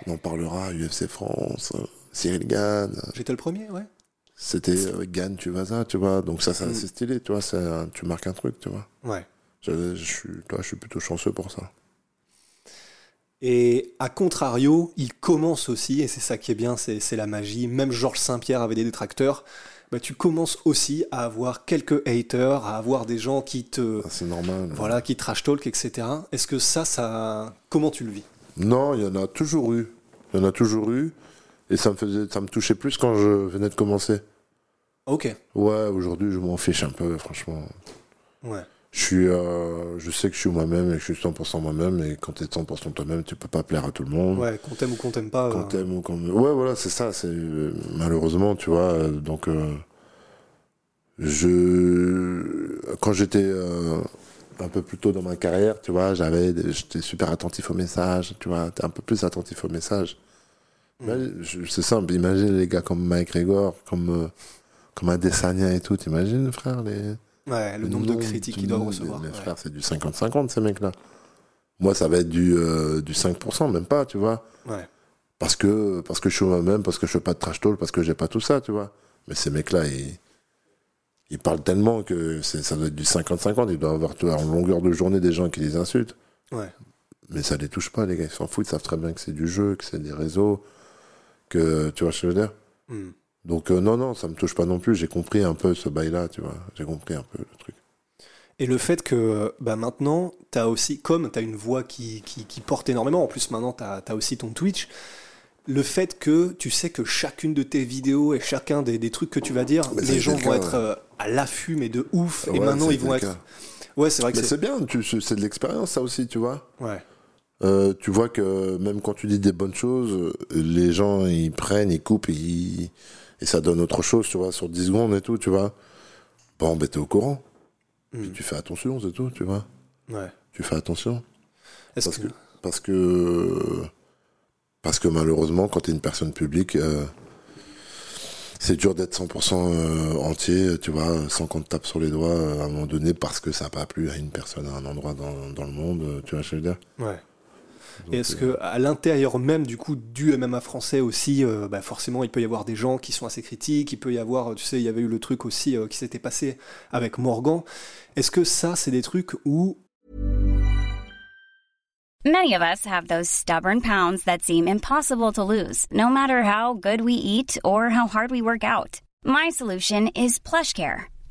on en parlera UFC France, Cyril Gann.
J'étais le premier, ouais.
C'était Gann, tu vas ça, tu vois. Donc ça, c'est
Mm.
assez stylé, tu vois. un- tu marques un truc, tu vois.
Ouais.
Je, je suis, toi, je suis plutôt chanceux pour ça.
Et à contrario, il commence aussi, et c'est ça qui est bien, c'est la magie. Même Georges Saint-Pierre avait des détracteurs. Bah, tu commences aussi à avoir quelques haters, à avoir des gens qui te,
Ah, C'est normal.
voilà, qui trash talk, etc. Est-ce que ça, ça, comment tu le vis?
Non, il y en a toujours eu. Il y en a toujours eu. Et ça me faisait, ça me touchait plus quand je venais de commencer.
Ok.
Ouais, aujourd'hui, je m'en fiche un peu, franchement.
Ouais.
Je suis, euh, je sais que je suis moi-même et que je suis 100% moi-même. Et quand t'es 100% toi-même, tu peux pas plaire à tout le monde.
Ouais, qu'on t'aime ou qu'on t'aime pas. Euh,
ou. Ouais, voilà, c'est ça. C'est malheureusement, tu vois. donc, euh, je quand j'étais un peu plus tôt dans ma carrière, tu vois, j'avais, des- j'étais super attentif aux messages. Tu vois, t'es un peu plus attentif aux messages. Je- C'est simple. Imagine les gars comme Mike Gregor, comme euh, comme Adesanya et tout. T'imagines, frère, les
Ouais, le nombre de critiques qu'ils doivent recevoir. Ouais.
frère, c'est du 50-50 ces mecs-là. Moi, ça va être du euh, du 5%, même pas, tu vois
Ouais.
parce que parce que je suis moi-même, parce que je fais pas de trash talk, parce que j'ai pas tout ça, tu vois. Mais ces mecs-là, ils, ils parlent tellement que ça doit être du 50-50. Ils doivent avoir en longueur de journée des gens qui les insultent.
Ouais.
Mais ça les touche pas, les gars. Ils s'en foutent. Ils savent très bien que c'est du jeu, que c'est des réseaux, que tu vois ce que je veux dire.
Hmm.
Donc euh, non, non, ça me touche pas non plus. J'ai compris un peu ce bail-là, tu vois. J'ai compris un peu le truc.
Et le fait que bah maintenant, tu as aussi, comme tu as une voix qui, qui, qui porte énormément, en plus maintenant tu as, aussi ton Twitch, le fait que tu sais que chacune de tes vidéos et chacun des, des trucs que tu vas dire,
Mais
les gens vont
cas,
être
ouais.
euh, à l'affût, mais de ouf, et maintenant ils vont être.
cas.
Ouais, c'est vrai que c'est.
c'est bien, c'est de l'expérience, ça aussi, tu vois.
Ouais.
Euh, tu vois que même quand tu dis des bonnes choses, les gens ils prennent, ils coupent et, ils- et ça donne autre chose, tu vois, sur 10 secondes et tout, tu vois. Bon, ben t'es au courant. Puis
Hmm.
tu fais attention, c'est tout, tu vois.
Ouais.
Tu fais attention. Parce
que.
que, parce que, parce que malheureusement, quand t'es une personne publique, euh, c'est dur d'être 100% euh, entier, tu vois, sans qu'on te tape sur les doigts à un moment donné parce que ça n'a pas plu à une personne à un endroit dans, dans le monde, tu vois je veux dire?
Ouais.
Donc,
Et est-ce
euh,
que à l'intérieur même du coup du MMA français aussi, euh, bah, forcément il peut y avoir des gens qui sont assez critiques, il peut y avoir, tu sais, il y avait eu le truc aussi euh, qui s'était passé avec Morgan. Est-ce que ça c'est des trucs où
Many of us have those stubborn pounds that seem impossible to lose, no matter how good we eat or how hard we work out. My solution is PlushCare.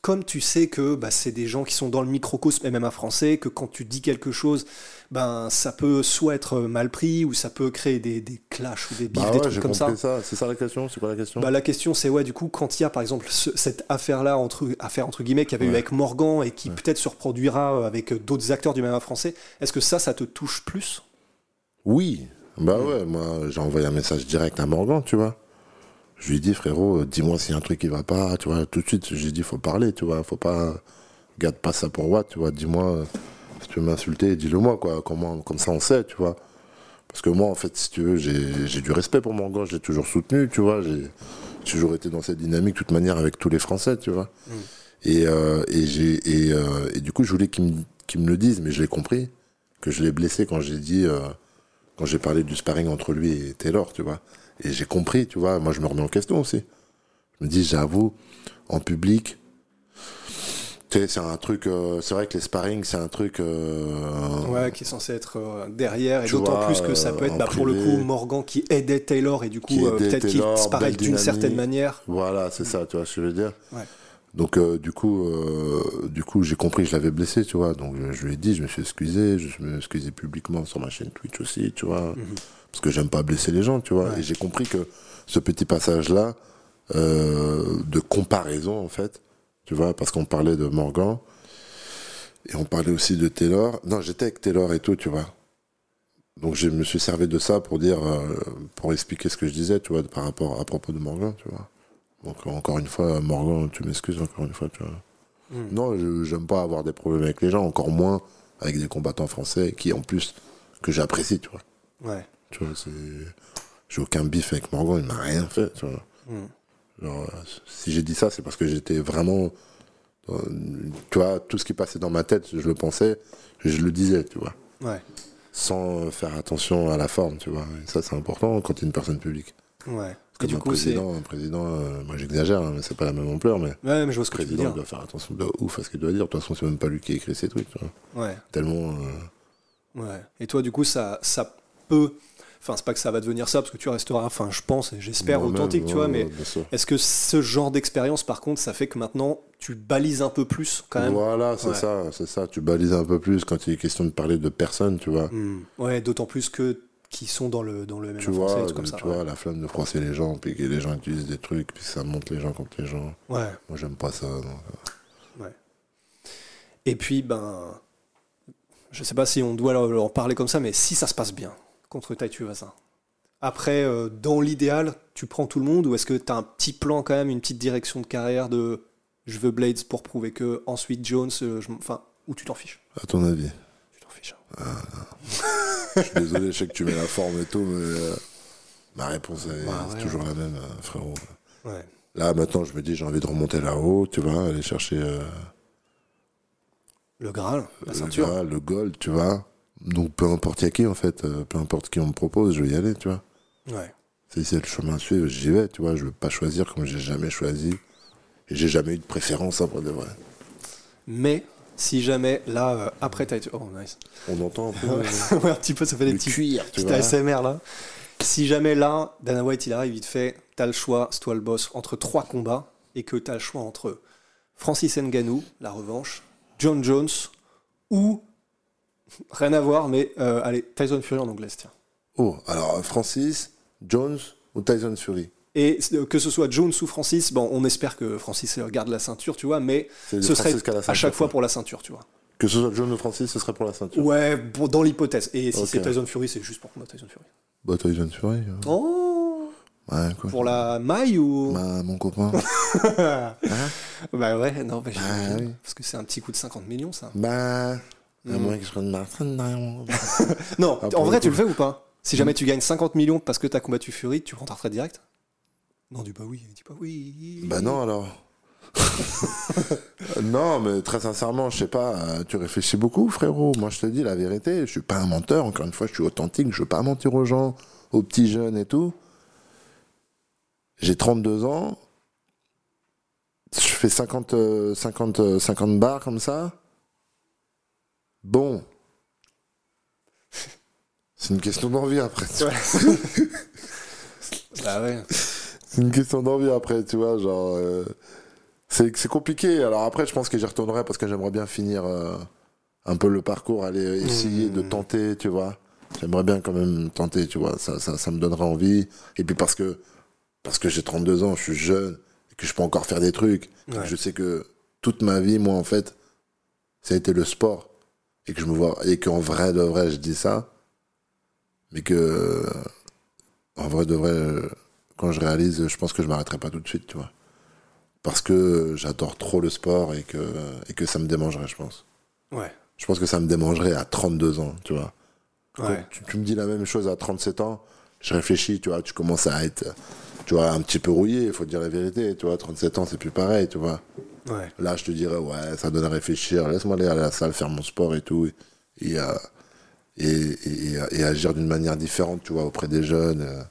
Comme tu sais que bah, c'est des gens qui sont dans le microcosme MMA français, que quand tu dis quelque chose, ben ça peut soit être mal pris ou ça peut créer des, des clashs ou des bifs,
Bah
des trucs comme ça.
C'est ça la question C'est quoi la question?
Bah, la question c'est ouais du coup quand il y a par exemple ce- cette affaire là entre affaire entre guillemets qu'il y avait eu avec Morgan et qui peut-être se reproduira euh, avec euh, d'autres acteurs du MMA français, est-ce que ça ça te touche plus?
Oui. Bah ouais, moi, j'ai envoyé un message direct à Morgan, tu vois. Je lui ai dit, frérot, euh, dis-moi s'il y a un truc qui va pas, tu vois. Tout de suite, j'ai dit, faut parler, tu vois. Faut pas. Garde pas ça pour what, tu vois. Dis-moi, euh, si tu veux m'insulter, dis-le moi, quoi. Comment, comme ça, on sait, tu vois. Parce que moi, en fait, si tu veux, j'ai j'ai du respect pour Morgan, je l'ai toujours soutenu, tu vois. J'ai j'ai toujours été dans cette dynamique, de toute manière, avec tous les Français, tu vois. Et, euh, et, j'ai, et, euh, et du coup, je voulais qu'il me, le dise, mais je l'ai compris, que je l'ai blessé quand j'ai dit, euh, quand j'ai parlé du sparring entre lui et Taylor, tu vois. Et j'ai compris, tu vois. Moi, je me remets en question aussi. Je me dis, j'avoue, en public, tu sais, c'est un truc, euh, c'est vrai que les sparring, c'est un truc. euh,
Ouais, qui est censé être euh, derrière, et d'autant plus que ça peut être bah, pour le coup Morgan qui aidait Taylor et du coup peut-être qu'il
belle
d'une certaine manière.
Voilà, c'est ça, tu vois ce que je veux dire.
Ouais.
Donc du coup, du coup, j'ai compris que je l'avais blessé, tu vois. Donc je, je lui ai dit, je me suis excusé, je me suis excusé publiquement sur ma chaîne Twitch aussi, tu vois, parce que j'aime pas blesser les gens, tu vois.
Ouais.
Et j'ai compris que ce petit passage-là euh, de comparaison, en fait, tu vois, parce qu'on parlait de Morgan et on parlait aussi de Taylor. Non, j'étais avec Taylor et tout, tu vois. Donc je me suis servi de ça pour dire, euh, pour expliquer ce que je disais, tu vois, par rapport à propos de Morgan, tu vois. Donc encore une fois, Morgan, tu m'excuses encore une fois, tu vois.
Mm.
Non, j'aime pas avoir des problèmes avec les gens, encore moins avec des combattants français qui, en plus, que j'apprécie, tu vois.
Ouais.
Tu vois, c'est. J'ai aucun bif avec Morgan, il m'a rien fait, tu vois.
Mm.
Genre, euh, si j'ai dit ça, c'est parce que j'étais vraiment. dans- tu vois, tout ce qui passait dans ma tête, je le pensais, je le disais, tu vois.
Ouais.
Sans faire attention à la forme, tu vois. Et ça, c'est important quand tu es une personne publique.
Ouais. Et du
un
coup,
président, un président, euh, moi j'exagère, hein, mais c'est pas la même ampleur, mais
Ouais, mais je vois ce
le
que tu veux
président
dire.
doit faire attention de ouf à ce qu'il doit dire. De toute façon, c'est même pas lui qui a écrit ces trucs, tu vois.
Ouais.
Tellement. euh,
Ouais. Et toi, du coup, ça, ça peut. Enfin, c'est pas que ça va devenir ça, parce que tu resteras, enfin, je pense et j'espère
moi-même,
authentique, tu
ouais,
vois, mais
ouais,
est-ce que ce genre d'expérience, par contre, ça fait que maintenant, tu balises un peu plus, quand même?
Voilà, c'est
Ouais.
ça, c'est ça. Tu balises un peu plus quand il est question de parler de personnes, tu vois.
Hmm. Ouais, d'autant plus que qui sont dans le, dans le MMA
Tu
français,
vois,
trucs comme ça.
tu
ouais.
vois, la flamme de froisser les gens, puis que les gens utilisent des trucs, puis ça monte les gens contre les gens.
Ouais.
Moi, j'aime pas ça. donc, euh.
Et puis, ben, je sais pas si on doit leur, leur parler comme ça, mais si ça se passe bien contre Taitu Vasin, après, euh, dans l'idéal, tu prends tout le monde ou est-ce que tu as un petit plan quand même, une petite direction de carrière de je veux Blades pour prouver que ensuite Jones, euh, je enfin, ou tu t'en fiches?
À ton avis
Tu t'en fiches.
Je suis désolé, je sais que tu mets la forme et tout, mais euh, ma réponse est,
Bah,
toujours la même, frérot.
Ouais.
Là, maintenant, je me dis, j'ai envie de remonter là-haut, tu vois, aller chercher euh,
Le Graal, la
le,
ceinture.
gars, le gold, tu vois. Donc, peu importe qui, en fait, euh, peu importe qui on me propose, je vais y aller, tu vois.
Ouais.
Si c'est le chemin à suivre, j'y vais, tu vois. Je veux pas choisir comme j'ai jamais choisi. Et j'ai jamais eu de préférence, après de vrai.
Mais si jamais, là, euh, après Taitu. Oh, nice.
On entend un peu euh,
ouais, un petit peu, ça fait des
le
petits.
cuir, tu vois.
ASMR là. Si jamais là, Dana White il arrive, il te fait, t'as le choix, c'est toi le boss, entre trois combats, et que t'as le choix entre Francis Ngannou, la revanche, John Jones, ou, rien à voir, mais euh, allez, Tyson Fury en anglaise, tiens.
Oh, alors, Francis, Jones ou Tyson Fury?
Et euh, que ce soit Jones ou Francis, bon, on espère que Francis euh, garde la ceinture, tu vois, mais ce
Francis
serait à chaque fois pour la ceinture, tu vois.
Que ce soit John ou Francis, ce serait pour la ceinture.
Ouais, dans l'hypothèse. Et si c'est Tyson Fury, c'est juste pour combattre Tyson Fury.
Bah, Tyson Fury. euh,
Oh
Ouais, quoi.
Pour la maille ou
Bah, mon copain.
Bah ouais, non, bah,
Ah oui.
parce que c'est un petit coup de 50 millions, ça.
bah. À
Mm.
moins que je prenne Martin.
Non,
Ah,
en
pour
vrai,
le
tu
coup.
le fais ou pas? Si jamais tu gagnes 50 millions parce que t'as combattu Fury, tu prends ta retraite direct Non, dis pas oui, dis pas oui.
Bah non alors. non, mais très sincèrement, je sais pas, euh, tu réfléchis beaucoup, frérot. Moi, je te dis la vérité, je suis pas un menteur. Encore une fois, je suis authentique. Je veux pas mentir aux gens, aux petits jeunes et tout. J'ai 32 ans. Je fais 50, euh, 50, euh, 50 bars comme ça. Bon. C'est une question d'envie après. tu vois.
Bah ouais.
C'est une question d'envie après, tu vois, genre... euh, C'est c'est compliqué. Alors après, je pense que j'y retournerai parce que j'aimerais bien finir euh, un peu le parcours, aller essayer de tenter, tu vois. J'aimerais bien quand même tenter, tu vois. Ça, ça, ça me donnera envie. Et puis parce que, parce que j'ai 32 ans, je suis jeune, et que je peux encore faire des trucs.
Ouais.
je sais que toute ma vie, moi, en fait, ça a été le sport. Et que je me vois, et qu'en vrai de vrai, je dis ça. Mais que, en vrai de vrai, quand je réalise, je pense que je m'arrêterai pas tout de suite, tu vois. Parce que j'adore trop le sport et que, et que ça me démangerait, je pense.
Ouais.
Je pense que ça me démangerait à 32 ans, tu vois.
Ouais.
tu, tu me dis la même chose à 37 ans, je réfléchis, tu vois, tu commences à être, tu vois, un petit peu rouillé, il faut dire la vérité, tu vois, 37 ans, c'est plus pareil, tu vois.
Ouais.
Là, je te dirais, ouais, ça donne à réfléchir, laisse-moi aller à la salle faire mon sport et tout, et, et, euh, et, et- et- et agir d'une manière différente, tu vois, auprès des jeunes, euh,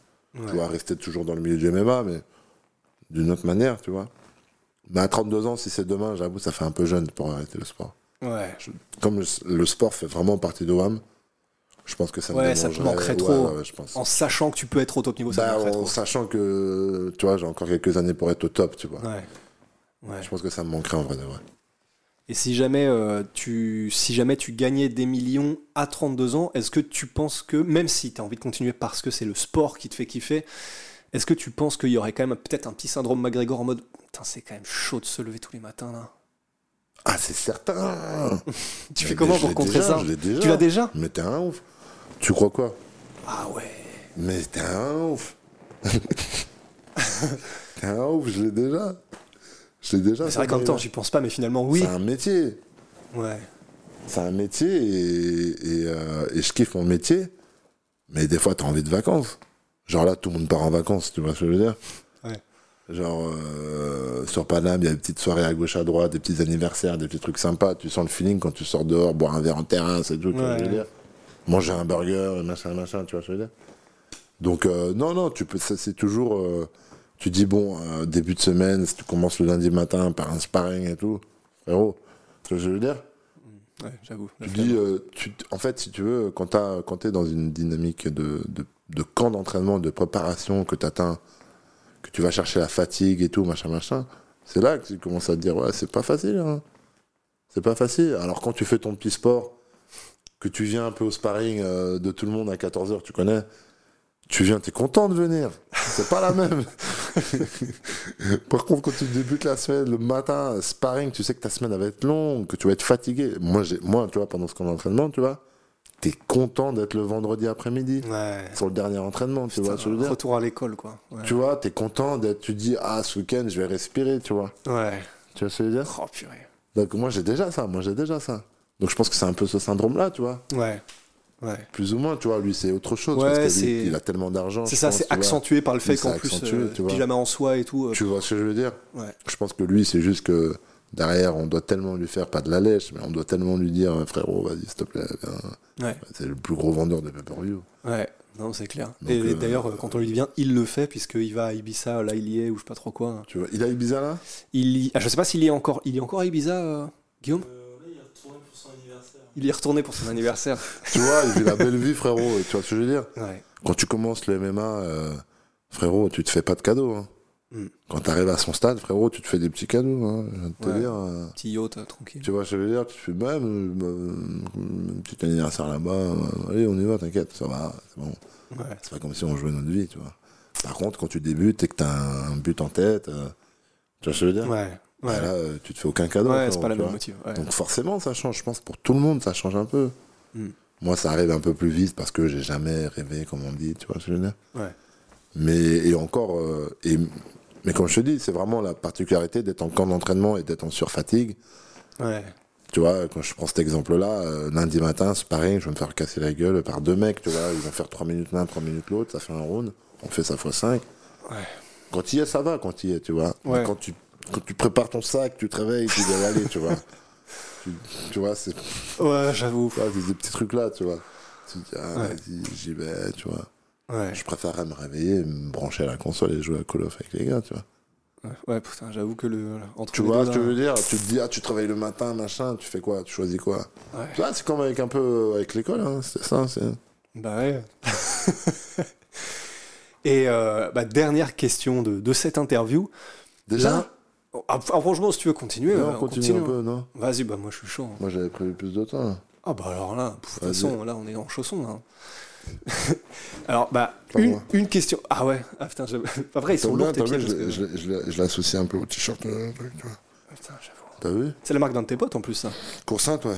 tu vois, rester toujours dans le milieu du MMA, mais d'une autre manière, tu vois. Mais à 32 ans, si c'est demain, j'avoue, ça fait un peu jeune pour arrêter le sport.
Ouais.
Comme le, le sport fait vraiment partie de WAM, je pense que ça me
Ouais, ça te manquerait
Ouais,
trop.
ouais, je pense.
En sachant que tu peux être au top niveau, ça
Bah, en
trop.
sachant que, tu vois, j'ai encore quelques années pour être au top, tu vois.
Ouais.
Je pense que ça me manquerait en vrai de vrai.
Et si jamais, euh, tu, si jamais tu gagnais des millions à 32 ans, est-ce que tu penses que, même si tu as envie de continuer parce que c'est le sport qui te fait kiffer, est-ce que tu penses qu'il y aurait quand même peut-être un petit syndrome McGregor en mode Putain, c'est quand même chaud de se lever tous les matins là
Ah, c'est certain
Tu fais comment pour contrer
déjà,
ça
déjà.
Tu l'as déjà
Mais t'es un ouf. Tu crois quoi?
Ah ouais
Mais t'es un ouf. t'es un ouf, je l'ai déjà. Je l'ai déjà.
C'est vrai qu'en même temps, j'y pense pas, mais finalement, oui.
C'est un métier.
Ouais.
C'est un métier et, et, euh, et je kiffe mon métier. Mais des fois, t'as envie de vacances. Genre là, tout le monde part en vacances, tu vois ce que je veux dire?
Ouais.
Genre, euh, sur Paname, il y a des petites soirées à gauche, à droite, des petits anniversaires, des petits trucs sympas. Tu sens le feeling quand tu sors dehors, boire un verre en terrain, c'est tout, tu vois ce que je veux dire? Manger un burger, machin, machin, tu vois ce que je veux dire? Donc, euh, non, non, tu peux, ça, c'est toujours. Tu dis, bon, euh, début de semaine, si tu commences le lundi matin par un sparring et tout, frérot, tu vois ce que je veux dire?
Ouais, j'avoue.
tu dis, euh, tu, en fait, si tu veux, quand quand t'es dans une dynamique de, de, de camp d'entraînement, de préparation, que t'atteins, que tu vas chercher la fatigue et tout, machin, machin, c'est là que tu commences à te dire, ouais, c'est pas facile, hein. C'est pas facile. Alors quand tu fais ton petit sport, que tu viens un peu au sparring euh, de tout le monde à 14h, tu connais, tu viens, t'es content de venir. C'est pas la même. Par contre, quand tu débutes la semaine, le matin, sparring, tu sais que ta semaine va être longue, que tu vas être fatigué. Moi, j'ai, moi, tu vois, pendant ce camp d'entraînement, tu vois, t'es content d'être le vendredi après-midi
Ouais.
sur le dernier entraînement, tu vois je veux dire?
Retour à l'école, quoi. Ouais.
Tu vois, t'es content d'être, tu dis, ah, ce week-end, je vais respirer, tu vois.
Ouais.
Tu vois ce que je veux dire?
Oh purée.
Donc, moi, j'ai déjà ça, moi, j'ai déjà ça. Donc, je pense que c'est un peu ce syndrome-là, tu vois.
Ouais. Ouais.
Plus ou moins, tu vois, lui, c'est autre chose.
Ouais,
parce il a tellement d'argent.
C'est ça, c'est
vois.
accentué par le fait qu'en plus, euh,
tu vois.
pyjama en soie et tout. euh,
Tu vois ce que je veux dire?
Ouais.
Je pense que lui, c'est juste que derrière, on doit tellement lui faire, pas de la lèche, mais on doit tellement lui dire, frérot, vas-y, s'il te plaît, viens.
Ouais.
C'est le plus gros vendeur de pay-per-view.
Ouais. Non, c'est clair.
Donc,
et
euh,
d'ailleurs, euh, quand on lui dit bien, il le fait, puisqu'il va à Ibiza, là, il y est, ou je sais pas trop quoi.
Tu vois, il a Ibiza là?
Il y... ah, je sais pas s'il y est encore, il y est encore à Ibiza, Guillaume? Il y est retourné pour son anniversaire.
Tu vois, il vit la belle vie, frérot. Tu vois ce que je veux dire?
Ouais.
Quand tu commences le MMA, euh, frérot, tu te fais pas de cadeaux. Hein.
Mm.
Quand tu arrives à son stade, frérot, tu te fais des petits cadeaux. Hein, je viens de te
Ouais.
dire. euh.
Petit yacht, euh, tranquille.
Tu vois ce que je veux dire? Tu te fais même euh, un petit anniversaire là-bas. allez, on y va, t'inquiète, ça va, c'est bon.
Ouais.
C'est pas comme si on jouait notre vie, tu vois. Par contre, quand tu débutes et que t'as un, un but en tête, euh, tu vois ce que je veux dire?
Ouais. Ouais.
Là, euh, tu te fais aucun cadeau.
Ouais, c'est pas la même motive. Ouais.
Donc forcément, ça change. Je pense pour tout le monde, ça change un peu.
Mm.
Moi, ça arrive un peu plus vite parce que j'ai jamais rêvé, comme on dit, tu vois ce que je veux dire
Ouais.
Mais et encore, euh, et, mais comme je te dis, c'est vraiment la particularité d'être en camp d'entraînement et d'être en surfatigue.
Ouais.
Tu vois, quand je prends cet exemple-là, euh, lundi matin, c'est pareil, je vais me faire casser la gueule par deux mecs, tu vois, ils vont faire 3 minutes l'un, 3 minutes l'autre, ça fait un round, on fait ça fois 5.
Ouais.
Quand il y est, ça va, quand il y est, tu vois.
Ouais.
Mais quand tu, quand tu prépares ton sac, tu te réveilles, tu dois y aller, tu vois. Tu, tu vois, c'est
Ouais, j'avoue.
des petits trucs là, tu vois. Tu dis, ah,
Ouais.
j'y vais, tu vois.
Ouais.
Je préférerais me réveiller, me brancher à la console et jouer à Call of avec les gars, tu vois.
Ouais, ouais, putain, j'avoue que le. Entre
Tu
les
vois ce que je
là-
veux dire? Tu te dis, ah, tu te réveilles le matin, machin, tu fais quoi? Tu choisis quoi?
Ouais.
Tu vois, c'est comme avec un peu avec l'école, hein, c'est ça. c'est...
Bah ouais. Et euh, bah, dernière question de, de cette interview.
Déjà?
L'un- Ah, ah, franchement, si tu veux continuer,
Non,
euh,
on continue un peu, non
Vas-y, bah moi je suis chaud. hein.
Moi, j'avais prévu plus de temps.
Ah bah alors là, de toute façon, là on est en chaussons. Là. alors bah, une, question. Ah ouais, ah putain, après ils sont lourds tes pieds.
je,
que-
je, je l'ai- je l'associe un peu au t-shirt. euh, vois.
Putain, j'avoue.
T'as vu
C'est la marque d'un de tes potes en plus, ça.
Coursinte, ouais.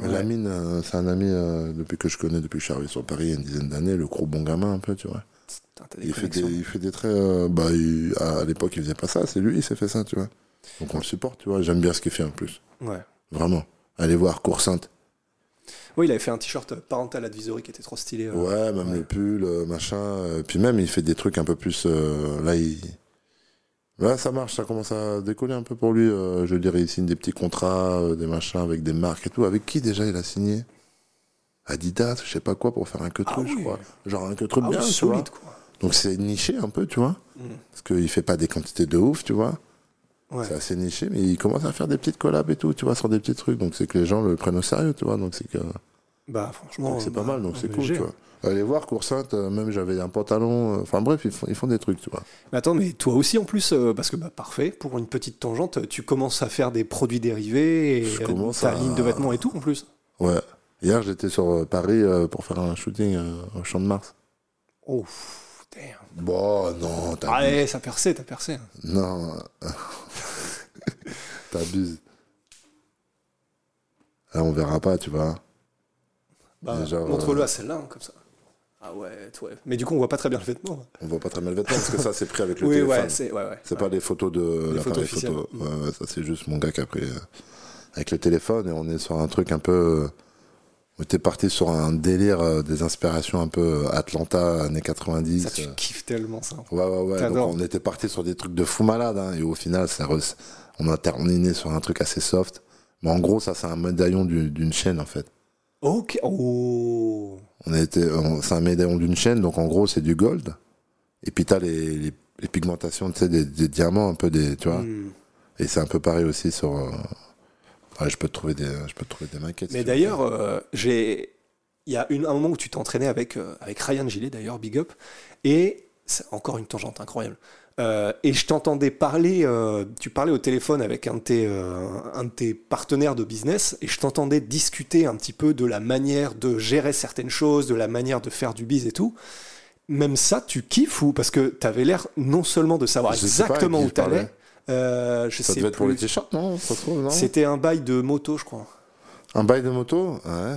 Ouais.
Lamine, euh, c'est un ami euh, depuis que je connais, depuis que je suis arrivé sur Paris il y a une dizaine d'années, le gros bon gamin un peu, tu vois.
Putain, t'as des
Il fait des,
connexions.
il fait des traits. euh, bah, il- à, l'époque, il faisait pas ça, c'est lui, il s'est fait ça, tu vois. Donc on le supporte, tu vois. J'aime bien ce qu'il fait en plus.
Ouais.
Vraiment. Allez voir Coursinte.
Oui, il avait fait un t-shirt parental advisory qui était trop stylé. euh.
Ouais, même
ouais.
le pull, euh, machin. euh, puis même, il fait des trucs un peu plus. euh, là, il. Là, ça marche, ça commence à décoller un peu pour lui. euh, je veux dire, il signe des petits contrats, euh, des machins avec des marques et tout. Avec qui déjà il a signé? Adidas, je sais pas quoi, pour faire un queutru,
Ah
je crois. Genre un queutru
Ah
bien,
oui,
tu vois.
solide, quoi.
Donc c'est niché un peu, tu vois.
Mm.
Parce qu'il fait pas des quantités de ouf, tu vois.
Ouais.
C'est assez niché, mais il commence à faire des petites collabs et tout, tu vois, sur des petits trucs. Donc c'est que les gens le prennent au sérieux, tu vois. Donc c'est que.
Bah franchement.
C'est pas
bah,
mal, donc c'est cool, tu vois. Allez voir Coursinte, euh, même j'avais un pantalon, euh, enfin bref, ils font, ils font des trucs, tu vois.
Mais attends, mais toi aussi en plus, euh, parce que bah parfait, pour une petite tangente, tu commences à faire des produits dérivés et ta
à-
ligne de vêtements et tout en plus.
Ouais. Hier, j'étais sur Paris pour faire un shooting au Champ de Mars.
Oh, pff, damn.
Bon, non, t'abuses.
Allez, ça percé, t'as percé.
Non. t'abuses. Là, on verra pas, tu vois.
Bah,
genre,
Montre-le
euh,
à celle-là, hein, comme ça. Ah ouais, ouais. Mais du coup, on voit pas très bien le vêtement.
On voit pas très mal le vêtement parce que ça, c'est pris avec le
oui,
téléphone.
ouais, c'est ouais, ouais.
Pas des photos de l'appareil photo. Ouais, ouais, ça c'est juste mon gars qui a pris euh, avec le téléphone et on est sur un truc un peu. euh, on était parti sur un délire euh, des inspirations un peu euh, Atlanta années 90.
Ça, tu
euh.
kiffes tellement ça.
Ouais, ouais, ouais. Donc on était parti sur des trucs de fou malade hein, et au final, ça re- on a terminé sur un truc assez soft. Mais en gros, ça c'est un médaillon du- d'une chaîne en fait.
Ok. Oh.
On a été, on- c'est un médaillon d'une chaîne, donc en gros c'est du gold. Et puis t'as les, les, les pigmentations, tu sais, des, des diamants un peu des, tu vois.
Hmm.
Et c'est un peu pareil aussi sur. euh, ouais, je peux te trouver des, je peux te trouver des maquettes.
Mais
si tu
d'ailleurs, euh, j'ai. Il y a une, un moment où tu t'entraînais avec, euh, avec Ryan Gillet, d'ailleurs, big up. Et c'est encore une tangente incroyable. Euh, et je t'entendais parler, tu parlais au téléphone avec un de, tes, un de tes partenaires de business, et je t'entendais discuter un petit peu de la manière de gérer certaines choses, de la manière de faire du biz et tout. Même ça, tu kiffes ou Parce que tu avais l'air non seulement de savoir
Je sais pas
exactement où
parlais.
t'allais, euh, je
Ça
sais
devait être pour les t-shirts, non Ça se trouve, non
C'était un bail de moto, je crois.
Un bail de moto Ouais.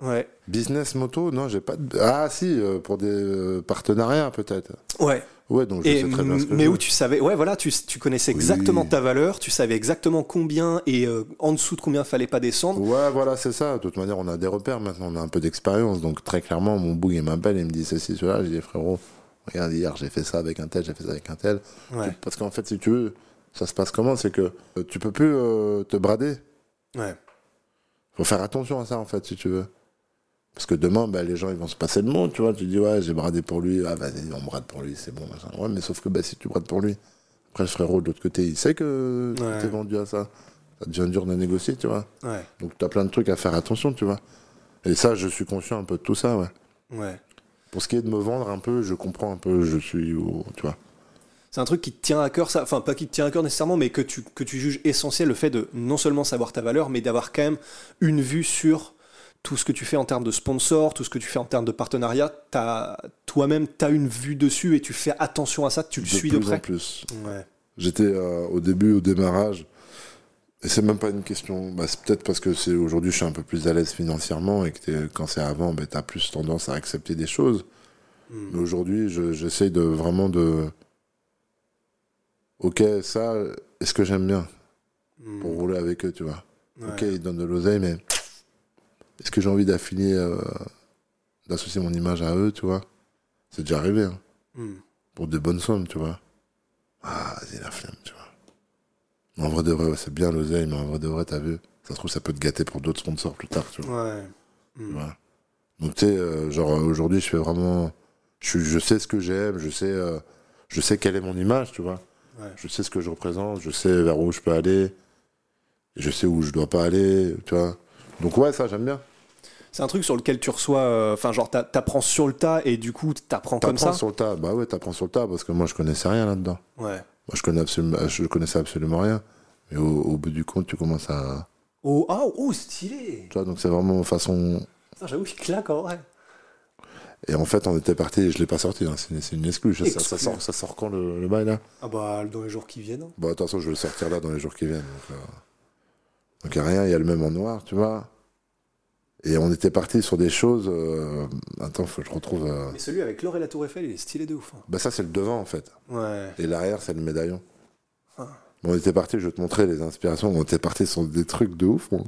Ouais.
Business moto Non, j'ai pas de. Ah, si, euh, pour des euh, partenariats peut-être.
Ouais.
Ouais, donc je
Et,
sais très bien ce que
mais
je
où
veux.
tu savais, ouais, voilà, tu, tu connaissais
Oui.
exactement ta valeur, tu savais exactement combien et euh, en dessous de combien fallait pas descendre.
Ouais, voilà, c'est ça. De toute manière, on a des repères maintenant, on a un peu d'expérience. Donc, très clairement, mon boug, il m'appelle, il me dit ceci, cela. Je dis, frérot, regarde, hier, j'ai fait ça avec un tel, j'ai fait ça avec un tel.
Ouais.
Parce qu'en fait, si tu veux, ça se passe comment? C'est que euh, tu peux plus euh, te brader.
Ouais.
faut faire attention à ça, en fait, si tu veux. Parce que demain, bah, les gens, ils vont se passer le monde, tu vois. Tu dis, ouais, j'ai bradé pour lui. Ah, vas-y, on brade pour lui, c'est bon, machin. Ouais, mais sauf que bah, si tu brades pour lui, après, le frérot de l'autre côté, il sait que
Ouais.
t'es vendu à ça. Ça devient dur de négocier, tu vois.
Ouais.
Donc, t'as plein de trucs à faire attention, tu vois. Et ça, je suis conscient un peu de tout ça, ouais.
Ouais.
Pour ce qui est de me vendre un peu, je comprends un peu, je suis, tu vois.
C'est un truc qui te tient à cœur, ça. Enfin, pas qui te tient à cœur nécessairement, mais que tu, que tu juges essentiel, le fait de non seulement savoir ta valeur, mais d'avoir quand même une vue sur tout ce que tu fais en termes de sponsor, tout ce que tu fais en termes de partenariat. Toi-même, tu as une vue dessus et tu fais attention à ça, tu le
de
suis
plus
de près.
en plus.
Ouais.
J'étais euh, au début, au démarrage, et c'est même pas une question. Bah, c'est peut-être parce que c'est aujourd'hui, je suis un peu plus à l'aise financièrement et que quand c'est avant, bah, t'as plus tendance à accepter des choses.
Hmm.
Mais aujourd'hui, je- j'essaye de vraiment de. Ok, ça, est-ce que j'aime bien
Hmm.
pour rouler avec eux, tu vois
Ouais.
Ok, ils donnent de l'oseille, mais est-ce que j'ai envie d'affilier, euh, d'associer mon image à eux, tu vois C'est déjà arrivé, hein,
Hmm.
pour des bonnes sommes, tu vois. Ah, vas-y, la flemme, tu vois. En vrai de vrai, ouais, c'est bien l'oseille, mais en vrai de vrai, t'as vu Ça se trouve, ça peut te gâter pour d'autres sponsors plus tard, tu vois.
Ouais.
Tu
Hmm.
vois. Donc, tu sais, euh, genre, aujourd'hui, je fais vraiment. Je, je sais ce que j'aime, je sais, euh, je sais quelle est mon image, tu vois.
Ouais.
Je sais ce que je représente, je sais vers où je peux aller, je sais où je dois pas aller, tu vois. Donc, ouais, ça, j'aime bien.
C'est un truc sur lequel tu reçois. euh, Enfin, genre, t'a- t'apprends sur le tas et du coup, t'apprends comme
T'apprends
ça.
sur le tas. Bah ouais, t'apprends sur le tas parce que moi, je connaissais rien là-dedans.
Ouais.
Moi, je, connais absolument, je connaissais absolument rien. Mais au, au bout du compte, tu commences à.
Oh, ah, oh, stylé
Tu vois, donc c'est vraiment façon.
J'avoue, il claque en vrai.
Et en fait, on était parti, je l'ai pas sorti, hein, c'est une, une exclue. Ça, sort, ça sort quand le, le bail là?
Ah bah, dans les jours qui viennent. hein.
Bon, attention, je vais le sortir là dans les jours qui viennent. Donc, euh, donc il n'y a rien, il y a le même en noir, tu vois. Et on était parti sur des choses. euh, Attends, faut que je retrouve. euh,
Mais celui avec l'or et la tour Eiffel, il est stylé de ouf. hein.
Bah, ça, c'est le devant en fait.
Ouais.
Et l'arrière, c'est le médaillon.
Ah.
Bon, on était parti, je vais te montrer les inspirations. On était parti sur des trucs de ouf, moi.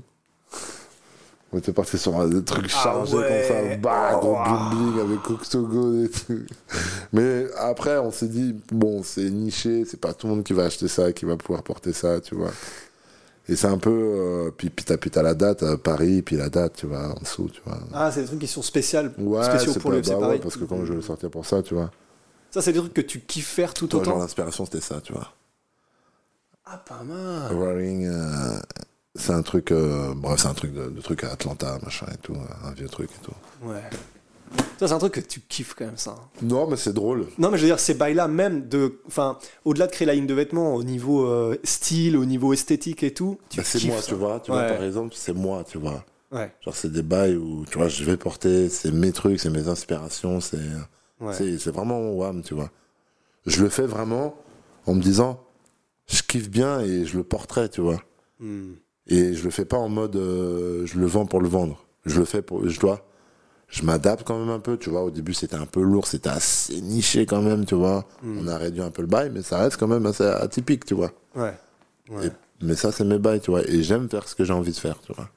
On était parti sur euh, des trucs
Ah ouais.
comme ça, bah, gros
Oh.
bling bling avec Octogon et tout. Mais après, on s'est dit, bon, c'est niché, c'est pas tout le monde qui va acheter ça, qui va pouvoir porter ça, tu vois. Et c'est un peu. euh, puis puis t'as puis t'as la date, euh, Paris, puis la date, tu vois, en dessous, tu vois.
Ah, c'est des trucs qui sont spéciales,
Ouais,
spéciaux pour
pas-
le
bah ouais, parce que quand je vais le sortir pour ça, tu vois.
Ça, c'est des trucs que tu kiffes faire tout
Toi, genre,
autant.
l'inspiration, c'était ça, tu vois.
Ah, pas mal.
Roaring, euh, c'est un truc, euh, bref, c'est un truc de, de truc à Atlanta, machin et tout, euh, un vieux truc et tout.
Ouais. Ça, c'est un truc que tu kiffes quand même, ça.
Non, mais c'est drôle.
Non, mais je veux dire, ces bails-là, même de. Enfin, au-delà de créer la ligne de vêtements, au niveau euh, style, au niveau esthétique et tout, tu
Bah, c'est moi,
ça.
tu vois, tu vois,
Ouais.
par exemple, c'est moi, tu vois.
Ouais,
Genre, c'est des bails où, tu vois, je vais porter, c'est mes trucs, c'est mes inspirations, c'est
ouais.
c'est c'est vraiment mon wham, tu vois. Je le fais vraiment en me disant, je kiffe bien et je le porterai, tu vois.
Hmm.
Et je le fais pas en mode euh, je le vends pour le vendre. Je le fais pour. Je dois. Je m'adapte quand même un peu, tu vois. Au début, c'était un peu lourd, c'était assez niché quand même, tu vois. On a réduit un peu le bail, mais ça reste quand même assez atypique, tu vois.
Ouais. ouais.
Et- mais ça, c'est mes bails, tu vois. Et j'aime faire ce que j'ai envie de faire, tu vois.